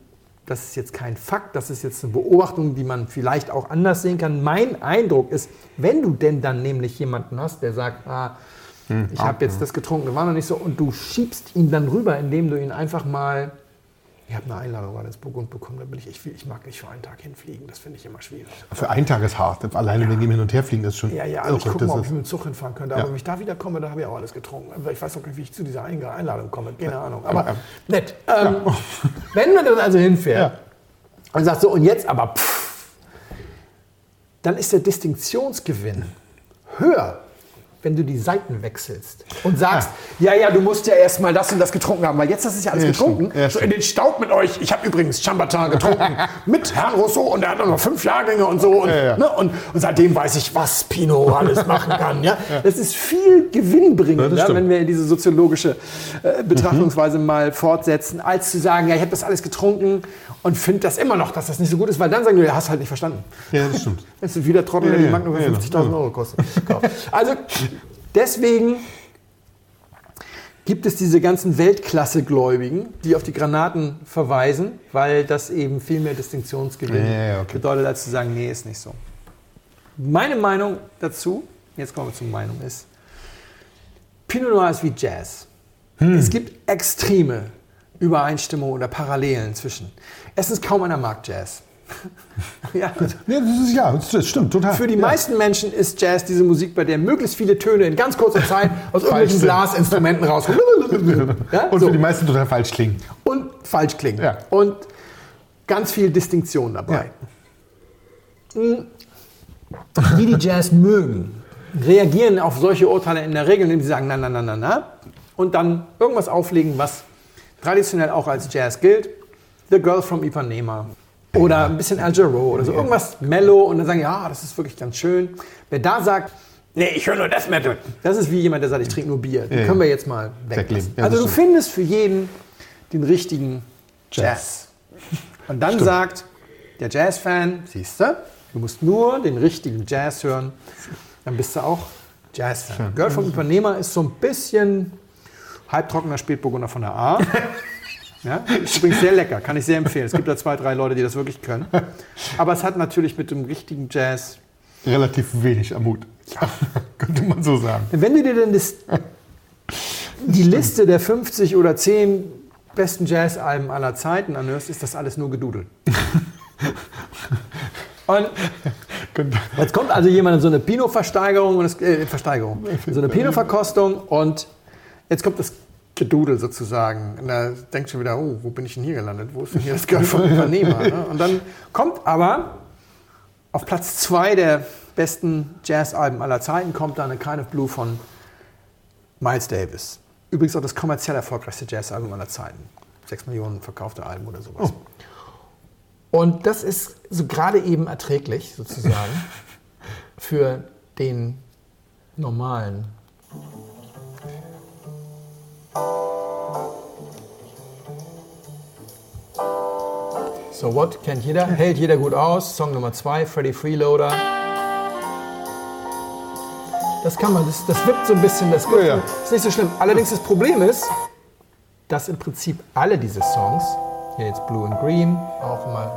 Das ist jetzt kein Fakt, das ist jetzt eine Beobachtung, die man vielleicht auch anders sehen kann. Mein Eindruck ist, wenn du denn dann nämlich jemanden hast, der sagt, ah, hm. Ich habe jetzt das getrunken, das war noch nicht so. Und du schiebst ihn dann rüber, indem du ihn einfach mal. Ich habe eine Einladung gerade ins Burgund bekommen, da bin ich, ich, ich mag nicht für einen Tag hinfliegen, das finde ich immer schwierig. Für einen Tag ist hart, alleine ja. wegen dem Hin- und Herfliegen ist schon. Ja, ja, also ich gucke mal, ob ich mit dem Zug hinfahren könnte. Aber ja. wenn ich da wieder komme, da habe ich auch alles getrunken. Ich weiß auch nicht, wie ich zu dieser Einladung komme, keine Ahnung. Aber ja. nett. Ähm, wenn man dann also hinfährt und sagt so, und jetzt aber pff, dann ist der Distinktionsgewinn höher wenn du die Seiten wechselst und sagst, ja, ja, ja du musst ja erstmal das und das getrunken haben, weil jetzt hast du ja alles ja, getrunken. Ja, so in den Staub mit euch. Ich habe übrigens Chambertin getrunken mit Herrn Rousseau und er hat noch fünf Jahrgänge und so. Und, ne, und, und, seitdem weiß ich, was Pinot alles machen kann. Ja? Das ist viel gewinnbringender, wenn wir diese soziologische äh, Betrachtungsweise mhm. mal fortsetzen, als zu sagen, ja, ich habe das alles getrunken und finde das immer noch, dass das nicht so gut ist, weil dann sagen die, du hast halt nicht verstanden. Ja, das stimmt. Das ist wieder Trottel, der die Magnum für 50.000 Euro kostet. Also Deswegen gibt es diese ganzen Weltklasse-Gläubigen, die auf die Granaten verweisen, weil das eben viel mehr Distinktionsgewinn Ja, ja, okay. bedeutet, als zu sagen, nee, ist nicht so. Meine Meinung dazu, jetzt kommen wir zur Meinung, ist, Pinot Noir ist wie Jazz. Hm. Es gibt extreme Übereinstimmungen oder Parallelen zwischen. Erstens, kaum einer mag Jazz. ja. Ja, das, ist, ja, das stimmt, total. Für die ja. meisten Menschen ist Jazz diese Musik, bei der möglichst viele Töne in ganz kurzer Zeit aus irgendwelchen. Blasinstrumenten rauskommen. Ja, Und so. für die meisten total falsch klingen. Und falsch klingen. Ja. Und ganz viel Distinktion dabei. Die, die Jazz mögen, reagieren auf solche Urteile in der Regel, indem sie sagen, na, na, na, na, na. Und dann irgendwas auflegen, was traditionell auch als Jazz gilt. The Girl from Ipanema. Oder ein bisschen Al Jarreau oder so. Irgendwas mellow und dann sagen, ja, das ist wirklich ganz schön. Wer da sagt, nee, ich höre nur Death Metal. Das ist wie jemand, der sagt, ich trinke nur Bier. Den können wir jetzt mal weglassen. Also du stimmt. findest für jeden den richtigen Jazz. Und dann sagt der Jazz-Fan, siehst du, du musst nur den richtigen Jazz hören, dann bist du auch Jazz-Fan. Girl vom Übernehmer ist so ein bisschen halbtrockener Spätburgunder von der A. Ja, ist übrigens sehr lecker, kann ich sehr empfehlen. Es gibt da zwei, drei Leute, die das wirklich können. Aber es hat natürlich mit dem richtigen Jazz Relativ wenig Mut. Könnte man so sagen. Wenn du dir denn das, die Liste der 50 oder 10 besten Jazzalben aller Zeiten anhörst, ist das alles nur gedudelt. Und jetzt kommt also jemand in so eine Pinot-Versteigerung, und es- äh, Versteigerung, so eine Pinot-Verkostung und jetzt kommt das Gedudel sozusagen. Und da denkt schon wieder, oh, wo bin ich denn hier gelandet? Wo ist denn hier das Girl vom Unternehmer? ne? Und dann kommt aber auf Platz zwei der besten Jazzalben aller Zeiten kommt da eine Kind of Blue von Miles Davis. Übrigens auch das kommerziell erfolgreichste Jazzalbum aller Zeiten. Sechs Millionen verkaufte Alben oder sowas. Und das ist so gerade eben erträglich sozusagen für den normalen. So What kennt jeder, hält jeder gut aus. Song Nummer zwei, Freddy Freeloader. Das kann man, das, das wippt so ein bisschen, das Ja, ja. ist nicht so schlimm. Allerdings das Problem ist, dass im Prinzip alle diese Songs, hier jetzt Blue and Green, auch immer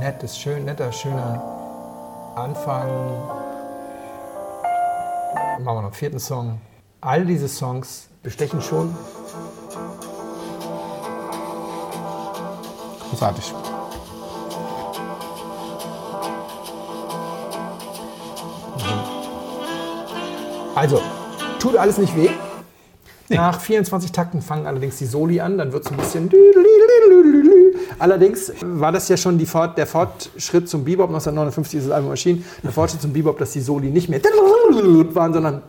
nett, ist schön, netter, schöner Anfang. Machen wir noch einen vierten Song. All diese Songs bestechen schon Großartig. Also, tut alles nicht weh. Nach 24 Takten fangen allerdings die Soli an, dann wird es ein bisschen. Allerdings war das ja schon Fort, der Fortschritt zum Bebop. 1959 ist das Album erschienen. Der Fortschritt zum Bebop, dass die Soli nicht mehr waren, sondern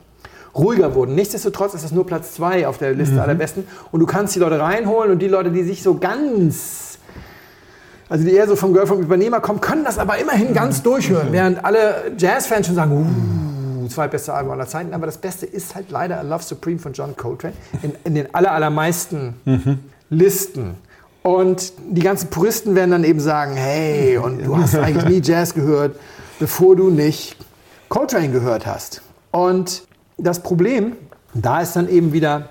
ruhiger wurden. Nichtsdestotrotz ist das nur Platz 2 auf der Liste aller Besten. Und du kannst die Leute reinholen und die Leute, die sich so ganz also die eher so vom Girl vom Übernehmer kommen, können das aber immerhin ganz durchhören, während alle Jazz-Fans schon sagen, uh, zwei beste Alben aller Zeiten. Aber das Beste ist halt leider A Love Supreme von John Coltrane in, in den aller, allermeisten Listen. Und die ganzen Puristen werden dann eben sagen, hey, und du hast eigentlich nie Jazz gehört, bevor du nicht Coltrane gehört hast. Und das Problem, da ist dann eben wieder,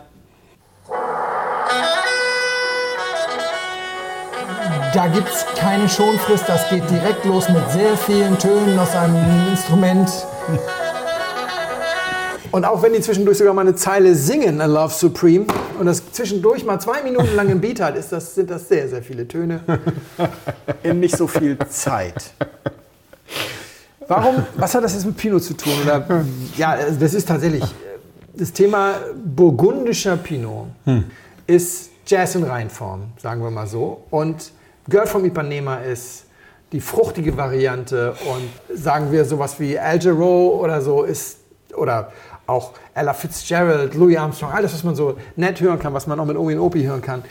Da gibt es keine Schonfrist, das geht direkt los mit sehr vielen Tönen aus einem Instrument. Und auch wenn die zwischendurch sogar mal eine Zeile singen, A Love Supreme, und das zwischendurch mal zwei Minuten lang im Beat hat, ist das, sind das sehr, sehr viele Töne in nicht so viel Zeit. Warum, was hat das jetzt mit Pinot zu tun? Oder, ja, das ist tatsächlich, das Thema burgundischer Pinot ist Jazz in Reinform, sagen wir mal so. Und Girl from Ipanema ist die fruchtige Variante und sagen wir sowas wie Al Jarreau oder so ist, oder auch Ella Fitzgerald, Louis Armstrong, alles, was man so nett hören kann, was man auch mit Omi und Opi hören kann,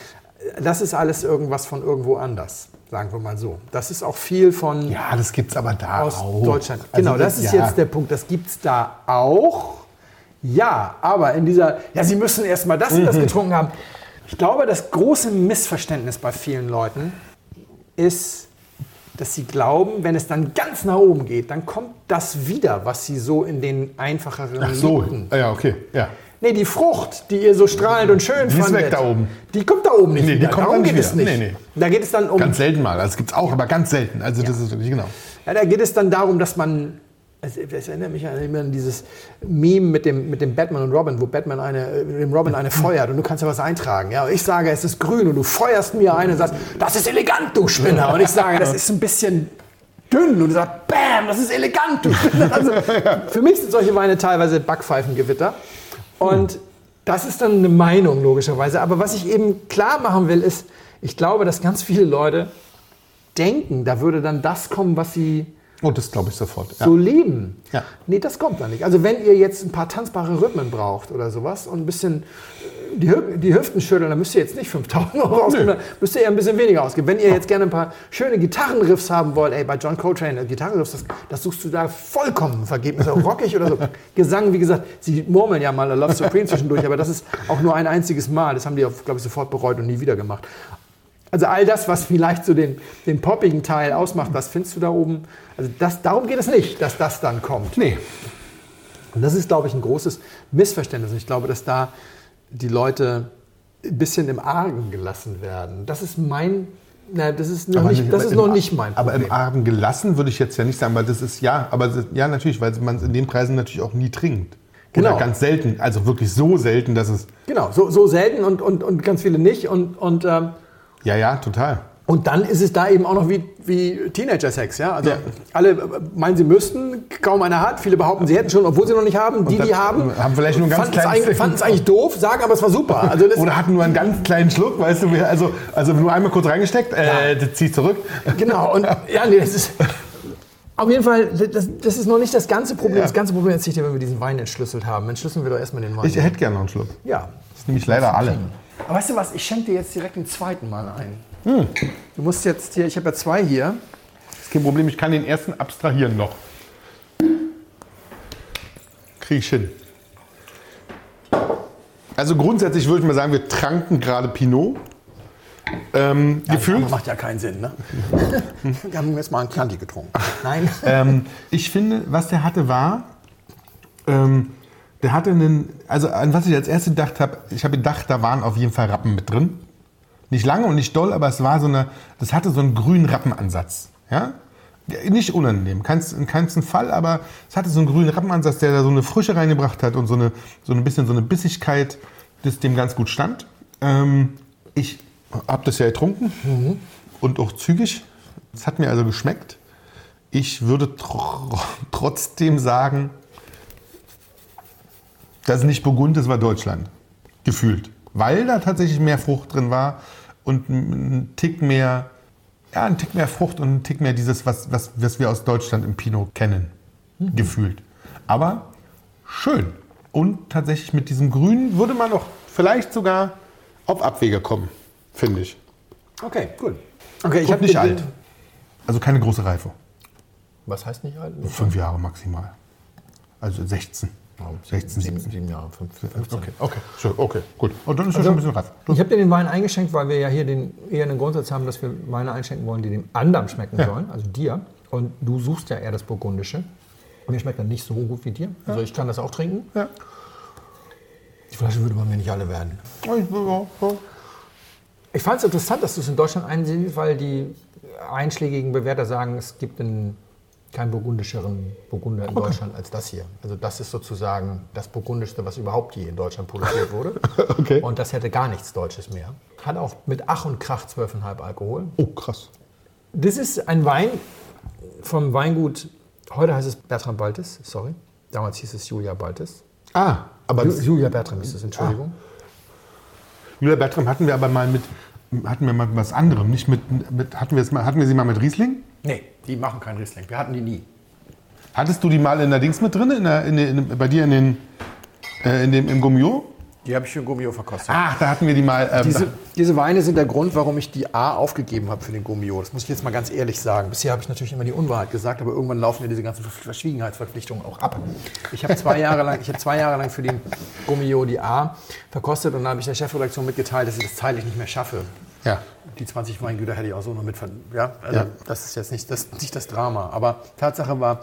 das ist alles irgendwas von irgendwo anders, sagen wir mal so. Das ist auch viel von Ja, das gibt's aber da aus auch. Deutschland. Also Genau, das ist ja. jetzt der Punkt. Das gibt es da auch. Ja, aber in dieser, ja, Sie müssen erst mal das und das getrunken haben. Ich glaube, das große Missverständnis bei vielen Leuten ist, dass sie glauben, wenn es dann ganz nach oben geht, dann kommt das wieder, was sie so in den einfacheren Ach so, ja, okay. Ja. Nee, die Frucht, die ihr so strahlend und schön Die ist fandet, weg da oben. Die kommt da oben nicht Nee, die wieder. kommt Darum dann nicht geht es wieder. nicht. Nee, nee. Da geht es dann um Ganz selten mal. Also es gibt es auch, aber ganz selten. Also das ist wirklich genau. Ja, da geht es dann darum, dass man. Es, es erinnert mich an immer an dieses Meme mit dem, mit dem Batman und Robin, wo Batman eine, äh, dem Robin eine feuert und du kannst ja was eintragen. Ja? Und ich sage, es ist grün und du feuerst mir eine und sagst, das ist elegant, du Spinner. Und ich sage, das ist ein bisschen dünn und du sagst, bam, das ist elegant, du Spinner. Also, für mich sind solche Weine teilweise Backpfeifengewitter. Und das ist dann eine Meinung, logischerweise. Aber was ich eben klar machen will, ist, ich glaube, dass ganz viele Leute denken, da würde dann das kommen, was sie Und das glaube ich sofort. Ja. so leben. Ja. Nee, das kommt da nicht. Also wenn ihr jetzt ein paar tanzbare Rhythmen braucht oder sowas und ein bisschen die, die Hüften schütteln, dann müsst ihr jetzt nicht 5000 Euro ausgeben, dann müsst ihr eher ein bisschen weniger ausgeben. Wenn ihr jetzt gerne ein paar schöne Gitarrenriffs haben wollt, ey, bei John Coltrane, äh, Gitarrenriffs, das, das suchst du da vollkommen vergeben. Ist auch rockig oder so. Gesang, wie gesagt, sie murmeln ja mal I Love Supreme zwischendurch, aber das ist auch nur ein einziges Mal. Das haben die, glaube ich, sofort bereut und nie wieder gemacht. Also all das, was vielleicht so den, den poppigen Teil ausmacht, das findest du da oben. Also das, darum geht es nicht, dass das dann kommt. Nee. Und das ist, glaube ich, ein großes Missverständnis. Und ich glaube, dass da die Leute ein bisschen im Argen gelassen werden. Das ist mein, na, das ist noch, Aber nicht, nicht- das aber ist im noch nicht mein Aber Problem. im Argen gelassen würde ich jetzt ja nicht sagen, weil das ist ja, aber das- ja natürlich, weil man es in den Preisen natürlich auch nie trinkt. Genau. Oder ganz selten, also wirklich so selten, dass es. genau, so, so selten und, und, und ganz viele nicht. Und, und, ähm, Ja, ja, total. Und dann ist es da eben auch noch wie, wie Teenager-Sex. Ja? Also Ja. alle äh, meinen, sie müssten, kaum einer hat. Viele behaupten, sie hätten schon, obwohl sie noch nicht haben. Die, die haben, haben vielleicht nur ganz eigentlich, fanden es eigentlich doof, sagen aber, es war super. Also das, Oder hatten nur einen ganz kleinen Schluck, weißt du, also, also nur einmal kurz reingesteckt, äh, ich zurück. Genau, und ja, nee, das ist. Auf jeden Fall, das, das ist noch nicht das ganze Problem. Ja. Das ganze Problem ist, wenn wir diesen Wein entschlüsselt haben. Entschlüsseln wir doch erstmal den Wein. Ich hätte gerne noch einen Schluck. ja. Das ist nämlich leider alle. Aber weißt du was, ich schenke dir jetzt direkt den zweiten Mal ein. Hm. Du musst jetzt hier, ich habe ja zwei hier. ist kein Problem, ich kann den ersten abstrahieren noch. Krieg ich hin. Also grundsätzlich würde ich mal sagen, wir tranken gerade Pinot. Ähm, gefühlt. Das macht ja keinen Sinn, ne? wir haben jetzt mal einen Chianti getrunken. Nein. ähm, ich finde, was der hatte, war, ähm, der hatte einen, also an was ich als erstes gedacht habe, ich habe gedacht, da waren auf jeden Fall Rappen mit drin. Nicht lange und nicht doll, aber es war so eine, das hatte so einen grünen Rappenansatz. Ja? Nicht unangenehm, in keinem Fall, aber es hatte so einen grünen Rappenansatz, der da so eine Frische reingebracht hat und so, eine, so ein bisschen so eine Bissigkeit, das dem ganz gut stand. Ähm, ich habe das ja getrunken und auch zügig. Es hat mir also geschmeckt. Ich würde tr trotzdem sagen, dass es nicht Burgund ist, war Deutschland. Gefühlt. Weil da tatsächlich mehr Frucht drin war und ein Tick mehr, ja, ein Tick mehr Frucht und ein Tick mehr dieses, was, was, was wir aus Deutschland im Pinot kennen. Gefühlt. Aber schön. Und tatsächlich mit diesem Grün würde man auch vielleicht sogar auf Abwege kommen, finde ich. Okay, cool. Okay, ich habe nicht alt. Also keine große Reife. Was heißt nicht alt? Fünf Jahre maximal. Also 16. 16, 17. sieben Jahre, fünf, 15. Okay, okay, schön, okay, gut. Und dann ist ja schon ein bisschen reif. Ich habe dir den Wein eingeschenkt, weil wir ja hier den, eher den Grundsatz haben, dass wir Weine einschenken wollen, die dem anderen schmecken sollen, also dir. Und du suchst ja eher das Burgundische. Mir schmeckt er nicht so gut wie dir. Also ich kann das auch trinken. Ja. Die Flasche würde bei mir nicht alle werden. Ja, ja. Ich fand es interessant, dass du es in Deutschland einsiehst, weil die einschlägigen Bewerter sagen, es gibt einen, keinen burgundischeren Burgunder in Deutschland als das hier. Also das ist sozusagen das Burgundischste, was überhaupt je in Deutschland produziert wurde. Okay. Und das hätte gar nichts Deutsches mehr. Hat auch mit Ach und Krach 12,5 Alkohol. Oh, krass. Das ist ein Wein vom Weingut, heute heißt es Bertram Baltes, sorry. Damals hieß es Julia Baltes. Ah, aber Ju- Julia Bertram hieß es, Entschuldigung. Julia Bertram hatten wir aber mal mit, hatten wir mal mit was anderem. Nicht mit, mit hatten, wir es mal, hatten wir sie mal mit Riesling? Nee, die machen keinen Riesling. Wir hatten die nie. Hattest du die mal in der Dings mit drin? In der, in, der- in, bei dir in den, äh, in dem, im Gummio? Die habe ich für Gummio verkostet. Ach, da hatten wir die mal. Ähm, Diese, diese Weine sind der Grund, warum ich die A aufgegeben habe für den Gummio. Das muss ich jetzt mal ganz ehrlich sagen. Bisher habe ich natürlich immer die Unwahrheit gesagt, aber irgendwann laufen mir diese ganzen Verschwiegenheitsverpflichtungen auch ab. Ich habe zwei Jahre lang, ich habe zwei Jahre lang für den Gummio die A verkostet und dann habe ich der Chefredaktion mitgeteilt, dass ich das zeitlich nicht mehr schaffe. Ja. Die 20 Weingüter hätte ich auch so noch mit. Ja, also Ja. das ist jetzt nicht das, nicht das Drama. Aber Tatsache war,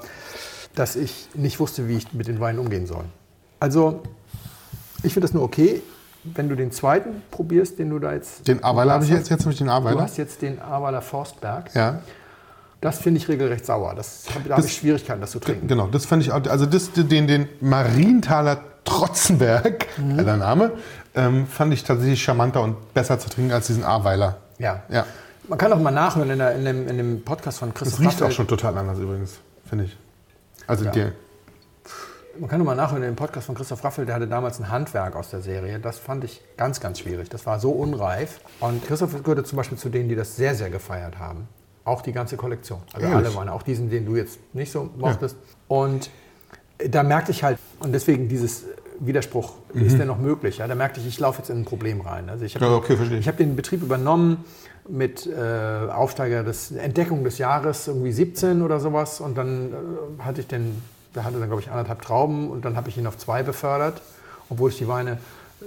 dass ich nicht wusste, wie ich mit den Weinen umgehen soll. Also Ich finde das nur okay, wenn du den zweiten probierst, den du da jetzt. Den Aweiler habe ich jetzt, jetzt habe ich den Du Aweiler. hast jetzt den Ahrweiler Forstberg. Ja, Das finde ich regelrecht sauer. Das, da habe ich Schwierigkeiten, das zu trinken. genau. Das fand ich auch, also das, den, den Marienthaler Trotzenberg, Mhm. der Name, ähm, fand ich tatsächlich charmanter und besser zu trinken als diesen Aweiler. Ja. Ja. Man kann auch mal nachhören in, der, in, dem, in dem Podcast von Das Christoph riecht auch Raffel. schon total anders übrigens, finde ich. Also Ja. der, Man kann noch mal nachhören in dem Podcast von Christoph Raffel, der hatte damals ein Handwerk aus der Serie. Das fand ich ganz, ganz schwierig. Das war so unreif. Und Christoph gehörte zum Beispiel zu denen, die das sehr, sehr gefeiert haben. Auch die ganze Kollektion. Also Ehrlich? alle waren, auch diesen, den du jetzt nicht so mochtest. Und da merkte ich halt, und deswegen dieses Widerspruch, ist der noch möglich? Ja, da merkte ich, ich laufe jetzt in ein Problem rein. Also ich habe Ja, okay, ich. ich habe den Betrieb übernommen mit äh, Aufsteiger des Entdeckung des Jahres, irgendwie 17 oder sowas. Und dann äh, hatte ich den, der hatte dann, glaube ich, anderthalb Trauben und dann habe ich ihn auf zwei befördert, obwohl ich die Weine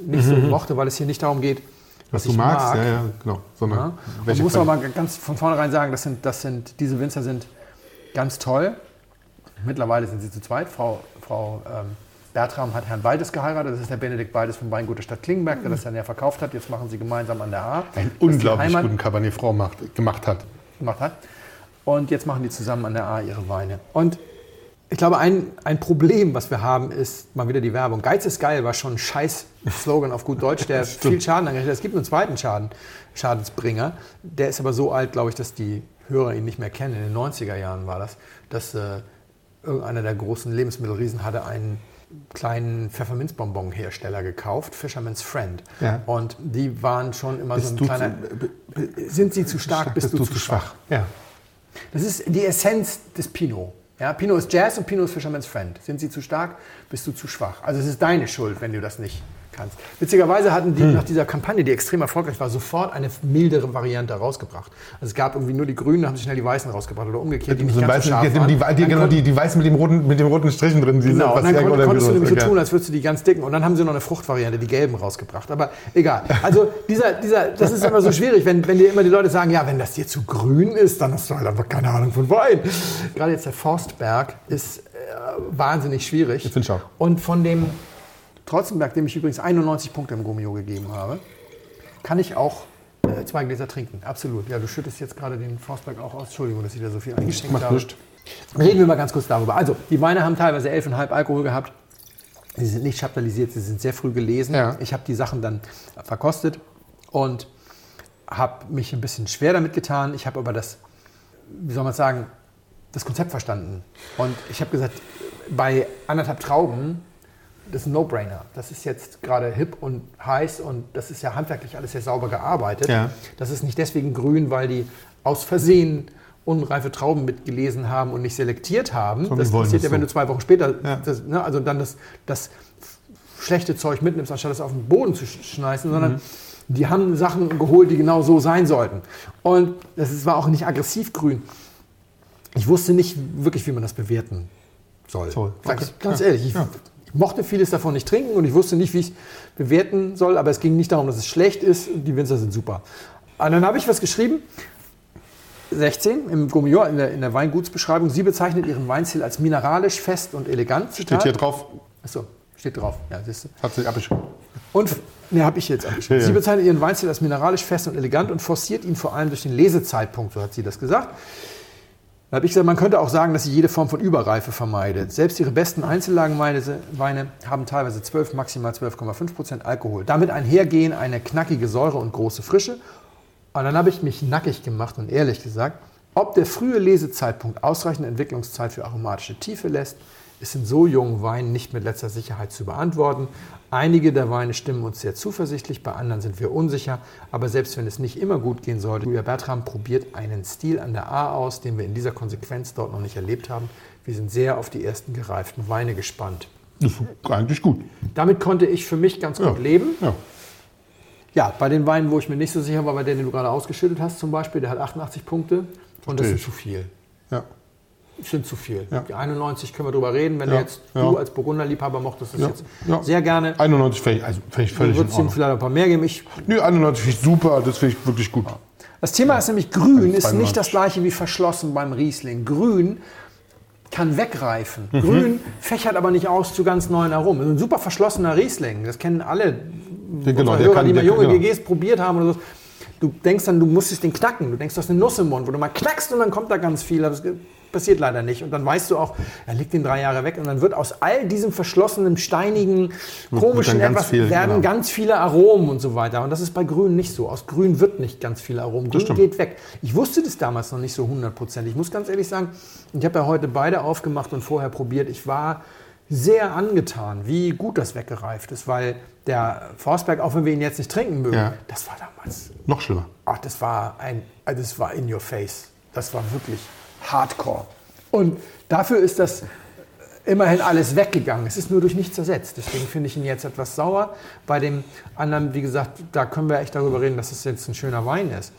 nicht so mochte, weil es hier nicht darum geht, was, was du ich magst, mag. ja, ja, genau. Sondern Ja. Welche muss Quali- aber mal ganz von vornherein sagen, das sind, das sind, diese Winzer sind ganz toll. Mittlerweile sind sie zu zweit. Frau, Frau ähm, Bertram hat Herrn Baldes geheiratet. Das ist der Benedikt Baldes vom Weingut der Stadt Klingenberg, der das dann ja verkauft hat. Jetzt machen sie gemeinsam an der A. einen unglaublich Heimat guten Cabernet Franc macht, gemacht hat. gemacht hat. Und jetzt machen die zusammen an der A ihre Weine. Und ich glaube, ein, ein Problem, was wir haben, ist mal wieder die Werbung. Geiz ist geil war schon ein scheiß Slogan auf gut Deutsch, der viel Schaden angerichtet hat. Es gibt einen zweiten Schaden, Schadensbringer. Der ist aber so alt, glaube ich, dass die Hörer ihn nicht mehr kennen. In den 90er Jahren war das, dass äh, irgendeiner der großen Lebensmittelriesen hatte einen kleinen Pfefferminzbonbon-Hersteller gekauft, Fisherman's Friend. Ja. Und die waren schon immer Bist so ein kleiner... Sind sie zu stark, bist, du, zu schwach. Ja. Das ist die Essenz des Pinot. Ja, Pinot ist Jazz und Pinot ist Fisherman's Friend. Sind sie zu stark, bist du zu schwach. Also es ist deine Schuld, wenn du das nicht kannst. Witzigerweise hatten die nach dieser Kampagne, die extrem erfolgreich war, sofort eine mildere Variante rausgebracht. Also es gab irgendwie nur die Grünen, haben sie schnell die Weißen rausgebracht oder umgekehrt, die So weißen, so scharf die, waren. die, die, Dann genau, kon- die, die weißen mit dem roten, mit dem roten Strichen drin. Die Genau, und dann kon konntest du nämlich so okay. tun, als würdest du die ganz dicken. Und dann haben sie noch eine Fruchtvariante, die gelben, rausgebracht. Aber egal. Also dieser, dieser, das ist immer so schwierig, wenn, wenn dir immer die Leute sagen, ja, wenn das dir zu grün ist, dann hast du halt einfach keine Ahnung von Wein. Gerade jetzt der Forstberg ist äh, wahnsinnig schwierig. Ich finde auch. Und von dem Trotzenberg, dem ich übrigens 91 Punkte im Gomio gegeben habe, kann ich auch äh, zwei Gläser trinken. Absolut. Ja, du schüttest jetzt gerade den Forstberg auch aus. Entschuldigung, dass ich da so viel eingeschenkt Macht habe. nichts. Reden wir mal ganz kurz darüber. Also, die Weine haben teilweise 11,5 Alkohol gehabt. Sie sind nicht chaptalisiert, sie sind sehr früh gelesen. Ja. Ich habe die Sachen dann verkostet und habe mich ein bisschen schwer damit getan. Ich habe aber das, wie soll man sagen, das Konzept verstanden. Und ich habe gesagt, bei anderthalb Trauben, das ist ein No-Brainer. Das ist jetzt gerade hip und heiß und das ist ja handwerklich alles sehr sauber gearbeitet. Ja. Das ist nicht deswegen grün, weil die aus Versehen unreife Trauben mitgelesen haben und nicht selektiert haben. Sondern das passiert ja, wenn so. du zwei Wochen später, Ja. das, ne, also dann das, das schlechte Zeug mitnimmst, anstatt es auf den Boden zu sch- schmeißen, sondern Mhm. die haben Sachen geholt, die genau so sein sollten. Und das ist, war auch nicht aggressiv grün. Ich wusste nicht wirklich, wie man das bewerten soll. Sag Okay. ganz ehrlich, ich, Ja. Ich mochte vieles davon nicht trinken und ich wusste nicht, wie ich es bewerten soll, aber es ging nicht darum, dass es schlecht ist. Die Winzer sind super. Und dann habe ich was geschrieben. 16 im Gourmillon in der, in der Weingutsbeschreibung. Sie bezeichnet ihren Weinstil als mineralisch, fest und elegant. Steht hier drauf, Achso, steht drauf. Ja, siehst hat sich abgeschrieben. Und, ne, habe ich jetzt abgeschrieben. Ja, ja. Sie bezeichnet ihren Weinstil als mineralisch, fest und elegant und forciert ihn vor allem durch den Lesezeitpunkt, so hat sie das gesagt. Da habe ich gesagt, man könnte auch sagen, dass sie jede Form von Überreife vermeidet. Selbst ihre besten Einzellagenweine Weine haben teilweise 12, maximal 12,5 Prozent Alkohol. Damit einhergehen eine knackige Säure und große Frische. Und dann habe ich mich nackig gemacht und ehrlich gesagt, ob der frühe Lesezeitpunkt ausreichende Entwicklungszeit für aromatische Tiefe lässt, ist in so jungen Weinen nicht mit letzter Sicherheit zu beantworten. Einige der Weine stimmen uns sehr zuversichtlich, bei anderen sind wir unsicher. Aber selbst wenn es nicht immer gut gehen sollte, Julia Bertram probiert einen Stil an der A aus, den wir in dieser Konsequenz dort noch nicht erlebt haben. Wir sind sehr auf die ersten gereiften Weine gespannt. Das ist eigentlich gut. Damit konnte ich für mich ganz gut Ja. leben. Ja. Ja, bei den Weinen, wo ich mir nicht so sicher war, bei der, den du gerade ausgeschüttet hast zum Beispiel, der hat 88 Punkte und das Verstehe sind ich. zu viel. Ja. Sind zu viel. Ja. Die 91 können wir drüber reden, wenn Ja, du jetzt ja. du als Burgunderliebhaber mochtest das jetzt ja. sehr gerne. 91 fände ich, also fänd ich Du völlig würdest ihm vielleicht ein paar mehr geben. Ich, Nö, 91 finde ich super, das finde ich wirklich gut. das Thema ist nämlich grün, ist 92. nicht das gleiche wie verschlossen beim Riesling. Grün kann wegreifen. Grün fächert aber nicht aus zu ganz neuen Aromen. Ein super verschlossener Riesling, das kennen alle genau, der Hörer, kann- die mal der- junge genau. GGs probiert haben oder so. Du denkst dann, du musstest den knacken. Du denkst, du hast eine Nuss im Mund, wo du mal knackst und dann kommt da ganz viel. Das passiert leider nicht. Und dann weißt du auch, er liegt den drei Jahre weg und dann wird aus all diesem verschlossenen, steinigen, komischen etwas, viel, werden genau. ganz viele Aromen und so weiter. Und das ist bei Grün nicht so. Aus Grün wird nicht ganz viel Aromen. Grün geht weg. Ich wusste das damals noch nicht so hundertprozentig. Ich muss ganz ehrlich sagen, ich habe ja heute beide aufgemacht und vorher probiert. Ich war sehr angetan, wie gut das weggereift ist, weil der Forstberg, auch wenn wir ihn jetzt nicht trinken mögen, Ja. das war damals Noch schlimmer. Ach, das war ein, also das war in your face. Das war wirklich hardcore. Und dafür ist das immerhin alles weggegangen. Es ist nur durch nichts ersetzt. Deswegen finde ich ihn jetzt etwas sauer. Bei dem anderen, wie gesagt, da können wir echt darüber reden, dass es jetzt ein schöner Wein ist.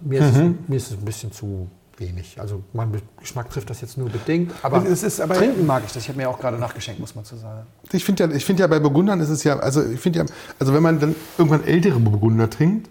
Mir ist, es, mir ist es ein bisschen zu wenig. Also mein Geschmack trifft das jetzt nur bedingt. Aber, Es ist aber- trinken mag ich das. Ich habe mir auch gerade nachgeschenkt, muss man zu sagen. Ich finde ja, ich finde ja bei Burgundern ist es ja, also ich finde ja, also wenn man dann irgendwann ältere Burgunder trinkt,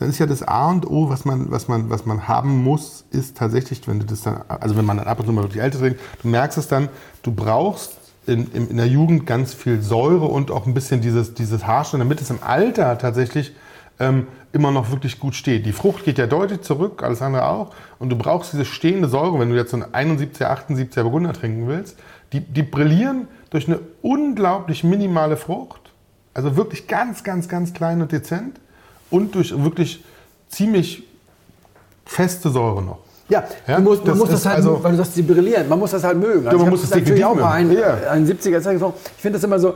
dann ist ja das A und O, was man, was man, was man haben muss, ist tatsächlich, wenn du das dann, also wenn man dann ab und zu mal wirklich älter trinkt, du merkst es dann, du brauchst in, in, in der Jugend ganz viel Säure und auch ein bisschen dieses, dieses Harsche, damit es im Alter tatsächlich ähm, immer noch wirklich gut steht. Die Frucht geht ja deutlich zurück, alles andere auch. Und du brauchst diese stehende Säure, wenn du jetzt so einen 71er, 78er Burgunder trinken willst. Die, die brillieren durch eine unglaublich minimale Frucht. Also wirklich ganz, ganz, ganz klein und dezent. Und durch wirklich ziemlich feste Säure noch. Ja, Ja, du musst, man das muss das ist halt, also- weil du sagst, sie brillieren, man muss das halt mögen. Also man ich muss es natürlich auch definitiv mal einen, mögen. Ja. einen 70er Zeug getrunken. Ich finde das immer so,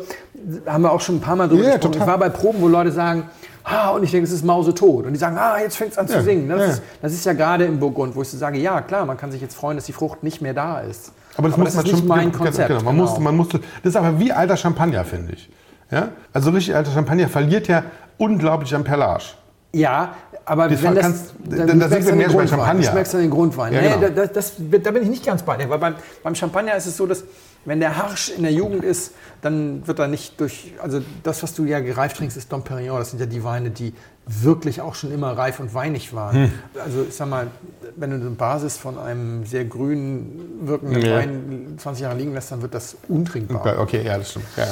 haben wir auch schon ein paar Mal drüber Ja, gesprochen. total. Ich war bei Proben, wo Leute sagen, ah, und ich denke, es ist mausetot. Und die sagen, ah, jetzt fängt es an zu Ja, singen. Das, ja. ist, das ist ja gerade im Burgund, wo ich so sage, ja, klar, man kann sich jetzt freuen, dass die Frucht nicht mehr da ist. Aber das, muss ist man nicht schon, mein genau, Konzept. Genau, man genau. muss, man muss, das ist aber wie alter Champagner, finde ich. Ja? Also richtig alter Champagner verliert ja unglaublich an Perlage. Ja, aber Das wenn das, kannst- dann da- da schmeckst sind du wir mehr bei. Champagner. Das schmeckst du an den Grundwein. Ja, nee, genau. da, das, das, da bin ich nicht ganz bei dir, weil beim, beim Champagner ist es so, dass wenn der Harsch in der Jugend ist, dann wird er nicht durch, also das, was du ja gereift trinkst, ist Dom Perignon. Das sind ja die Weine, die wirklich auch schon immer reif und weinig waren. Hm. Also ich sag mal, wenn du eine Basis von einem sehr grün wirkenden Ja. Wein 20 Jahre liegen lässt, dann wird das untrinkbar. Okay, ja, das stimmt. Ja, ja.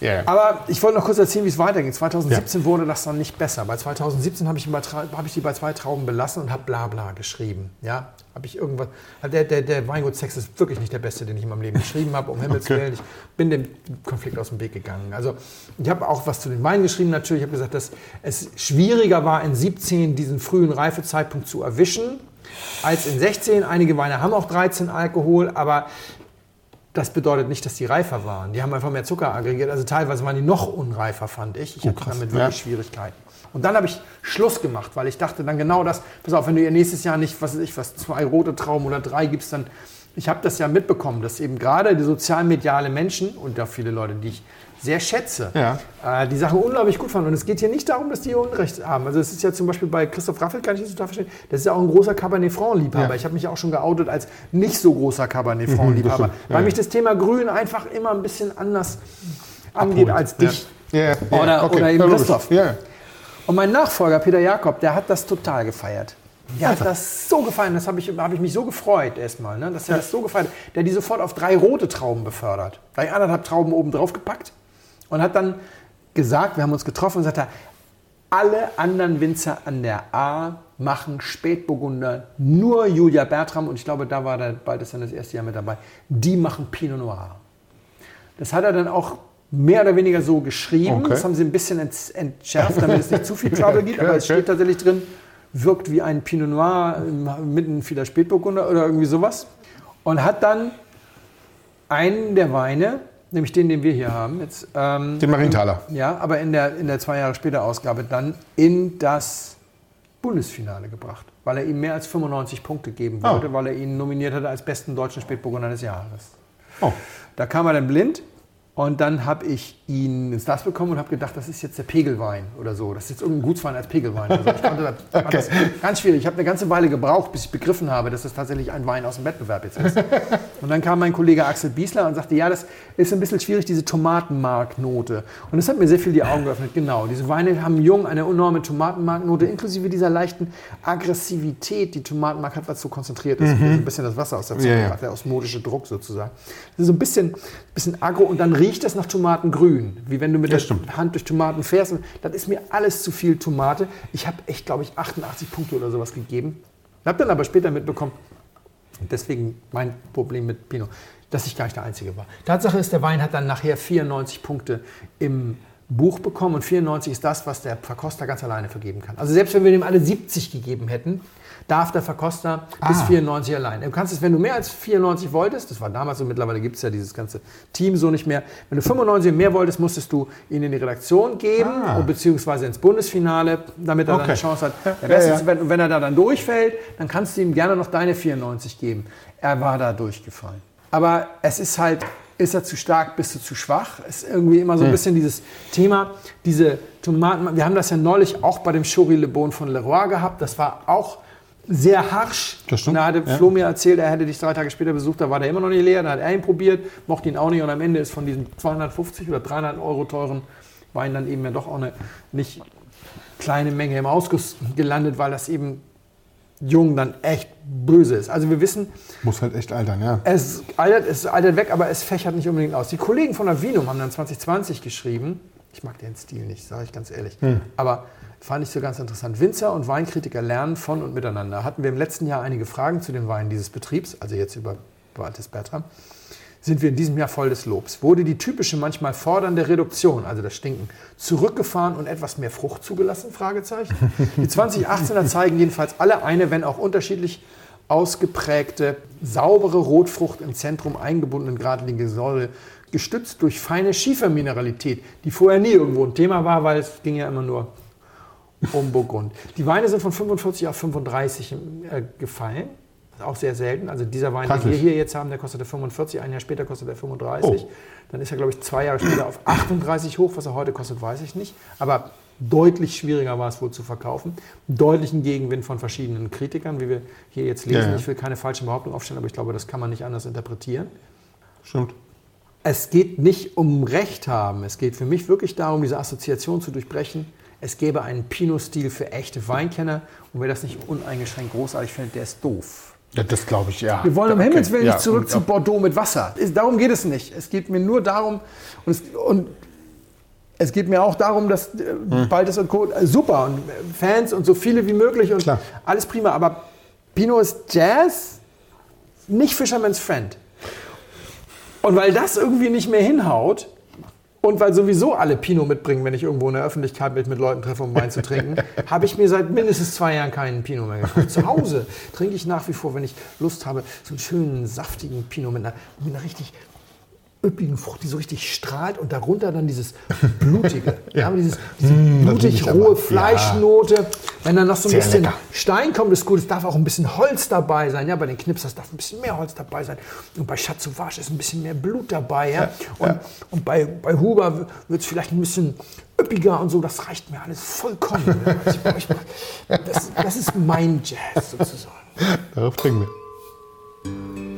Ja, ja. Aber ich wollte noch kurz erzählen, wie es weiterging. 2017 wurde das dann nicht besser. Bei 2017 habe ich, habe ich die bei zwei Trauben belassen und habe Blabla geschrieben. Ja, habe ich irgendwas. Der, der, der Weingutstext ist wirklich nicht der beste, den ich in meinem Leben geschrieben habe, um Himmels Okay. Willen. Ich bin dem Konflikt aus dem Weg gegangen. Also ich habe auch was zu den Weinen geschrieben natürlich. Ich habe gesagt, dass es schwieriger war, in 17 diesen frühen Reifezeitpunkt zu erwischen, als in 16. Einige Weine haben auch 13 Alkohol, aber das bedeutet nicht, dass die reifer waren. Die haben einfach mehr Zucker aggregiert. Also teilweise waren die noch unreifer, fand ich. Ich hatte damit wirklich Ja. Schwierigkeiten. Und dann habe ich Schluss gemacht, weil ich dachte dann genau das, pass auf, wenn du ihr nächstes Jahr nicht, was weiß ich, was, zwei rote Trauben oder drei gibst, dann, ich habe das ja mitbekommen, dass eben gerade die sozialmediale Menschen und auch viele Leute, die ich sehr schätze, Ja. äh, die Sache unglaublich gut fanden. Und es geht hier nicht darum, dass die Unrecht haben. Also es ist ja zum Beispiel bei Christoph Raffel, kann ich das total verstehen, das ist ja auch ein großer Cabernet Franc-Liebhaber. Ja. Ich habe mich auch schon geoutet als nicht so großer Cabernet Franc-Liebhaber, stimmt. Ja, weil ja. mich das Thema Grün einfach immer ein bisschen anders angeht als dich. Ja, ja, ja, Oder- okay. oder eben Ja. Christoph. Ja. Und mein Nachfolger, Peter Jakob, der hat das total gefeiert. Der hat das so gefeiert, das habe ich, hab ich mich so gefreut erstmal, ne, dass er das so gefeiert hat. Der hat die sofort auf drei rote Trauben befördert. Gleich anderthalb Trauben oben drauf gepackt und hat dann gesagt, wir haben uns getroffen und sagt er, alle anderen Winzer an der A machen Spätburgunder, nur Julia Bertram und ich glaube, da war der bald ist dann das erste Jahr mit dabei, die machen Pinot Noir. Das hat er dann auch mehr oder weniger so geschrieben. Okay. Das haben sie ein bisschen ent- entschärft, damit es nicht zu viel Trouble gibt. Aber es steht tatsächlich drin, wirkt wie ein Pinot Noir mitten vieler Spätburgunder oder irgendwie sowas. Und hat dann einen der Weine, nämlich den, den wir hier haben, jetzt, ähm, Den Marienthaler. ja, aber in der, in der zwei Jahre später Ausgabe dann in das Bundesfinale gebracht, weil er ihm mehr als 95 Punkte geben Oh. wollte, weil er ihn nominiert hatte als besten deutschen Spätburgunder des Jahres. Oh. Da kam er dann blind Und dann habe ich ihn ins Glas bekommen und habe gedacht, das ist jetzt der Pegelwein oder so. Das ist jetzt irgendein Gutswein als Pegelwein. Also ich konnte das, fand das ganz schwierig. Ich habe eine ganze Weile gebraucht, bis ich begriffen habe, dass das tatsächlich ein Wein aus dem Wettbewerb jetzt ist. Und dann kam mein Kollege Axel Biesler und sagte, ja, das ist ein bisschen schwierig, diese Tomatenmarknote. Und das hat mir sehr viel die Augen geöffnet. Genau, diese Weine haben jung eine enorme Tomatenmarknote, inklusive dieser leichten Aggressivität, die Tomatenmark hat, was so konzentriert ist. Ein bisschen das Wasser aus der Zunge, Ja, der osmotische Druck sozusagen. Das ist so ein bisschen, bisschen aggro und dann riecht es nach Tomatengrün, wie wenn du mit Das der stimmt. Hand durch Tomaten fährst. Das ist mir alles zu viel Tomate. Ich habe echt, glaube ich, 88 Punkte oder sowas gegeben. Ich habe dann aber später mitbekommen, deswegen mein Problem mit Pinot, dass ich gar nicht der Einzige war. Tatsache ist, der Wein hat dann nachher 94 Punkte im Buch bekommen und 94 ist das, was der Verkoster ganz alleine vergeben kann. Also selbst wenn wir dem alle 70 gegeben hätten, darf der Verkoster bis Ah. 94 allein. Du kannst es, wenn du mehr als 94 wolltest, das war damals so, mittlerweile gibt es ja dieses ganze Team so nicht mehr, wenn du 95 mehr wolltest, musstest du ihn in die Redaktion geben, Ah. und beziehungsweise ins Bundesfinale, damit er dann Okay. eine Chance hat. Ja, ja. ist, wenn, wenn er da dann durchfällt, dann kannst du ihm gerne noch deine 94 geben. Er war da durchgefallen. Aber es ist halt, ist er zu stark, bist du zu schwach? Ist irgendwie immer so Hm. ein bisschen dieses Thema, diese Tomaten. Wir haben das ja neulich auch bei dem Chori Le Bon von Leroy gehabt. Das war auch sehr harsch. Das stimmt, Da hatte ja. Flo mir erzählt, er hätte dich drei Tage später besucht, da war der immer noch nicht leer. Da hat er ihn probiert, mochte ihn auch nicht und am Ende ist von diesem 250 oder 300 Euro teuren Wein dann eben ja doch auch eine nicht kleine Menge im Ausguss gelandet, weil das eben jung dann echt böse ist. Also wir wissen, Muss halt echt altern, ja. es altert, es altert weg, aber es fächert nicht unbedingt aus. Die Kollegen von Avinum haben dann 2020 geschrieben, ich mag den Stil nicht, sage ich ganz ehrlich, aber fand ich so ganz interessant. Winzer und Weinkritiker lernen von und miteinander. Hatten wir im letzten Jahr einige Fragen zu den Weinen dieses Betriebs, also jetzt über Waltes Bertram, sind wir in diesem Jahr voll des Lobs. Wurde die typische, manchmal fordernde Reduktion, also das Stinken, zurückgefahren und etwas mehr Frucht zugelassen? Fragezeichen. Die 2018er zeigen jedenfalls alle eine, wenn auch unterschiedlich ausgeprägte, saubere Rotfrucht im Zentrum eingebundenen geradlinige Säure, gestützt durch feine Schiefermineralität, die vorher nie irgendwo ein Thema war, weil es ging ja immer nur um Burgund. Die Weine sind von 45 auf 35 äh, gefallen. Auch sehr selten. Also dieser Wein, den wir hier jetzt haben, der kostet 45, ein Jahr später kostet er 35. Oh. Dann ist er, glaube ich, zwei Jahre später auf 38 hoch. Was er heute kostet, weiß ich nicht. Aber deutlich schwieriger war es wohl zu verkaufen. Deutlichen Gegenwind von verschiedenen Kritikern, wie wir hier jetzt lesen. Ja, ja. Ich will keine falschen Behauptungen aufstellen, aber ich glaube, das kann man nicht anders interpretieren. Stimmt. Es geht nicht um Recht haben. Es geht für mich wirklich darum, diese Assoziation zu durchbrechen. Es gäbe einen Pinot-Stil für echte Weinkenner. Und wer das nicht uneingeschränkt großartig findet, der ist doof. Ja, das glaube ich, ja. Wir wollen um Okay, Himmels Willen ja, nicht zurück und zu Bordeaux mit Wasser. Darum geht es nicht. Es geht mir nur darum, und es, und es geht mir auch darum, dass äh, Hm. Baltes und Co. äh, super und äh, Fans und so viele wie möglich und Klar. alles prima. Aber Pinot ist Jazz, nicht Fisherman's Friend. Und weil das irgendwie nicht mehr hinhaut und weil sowieso alle Pinot mitbringen, wenn ich irgendwo in der Öffentlichkeit mit, mit Leuten treffe, um Wein zu trinken, habe ich mir seit mindestens zwei Jahren keinen Pinot mehr gekauft. Zu Hause trinke ich nach wie vor, wenn ich Lust habe, so einen schönen, saftigen Pinot mit einer, mit einer richtig üppigen Frucht, die so richtig strahlt und darunter dann dieses blutige, ja. dieses, diese Mm, blutig rohe Fleischnote. Wenn dann noch so ein Sehr bisschen lecker. Stein kommt, ist gut. Es darf auch ein bisschen Holz dabei sein. Ja, bei den Knipsers darf ein bisschen mehr Holz dabei sein. Und bei Chat Sauvage ist ein bisschen mehr Blut dabei. Ja? und und bei, bei Huber wird es vielleicht ein bisschen üppiger und so. Das reicht mir alles vollkommen. Ja. Ich, das, das ist mein Jazz sozusagen. Darauf trinken wir.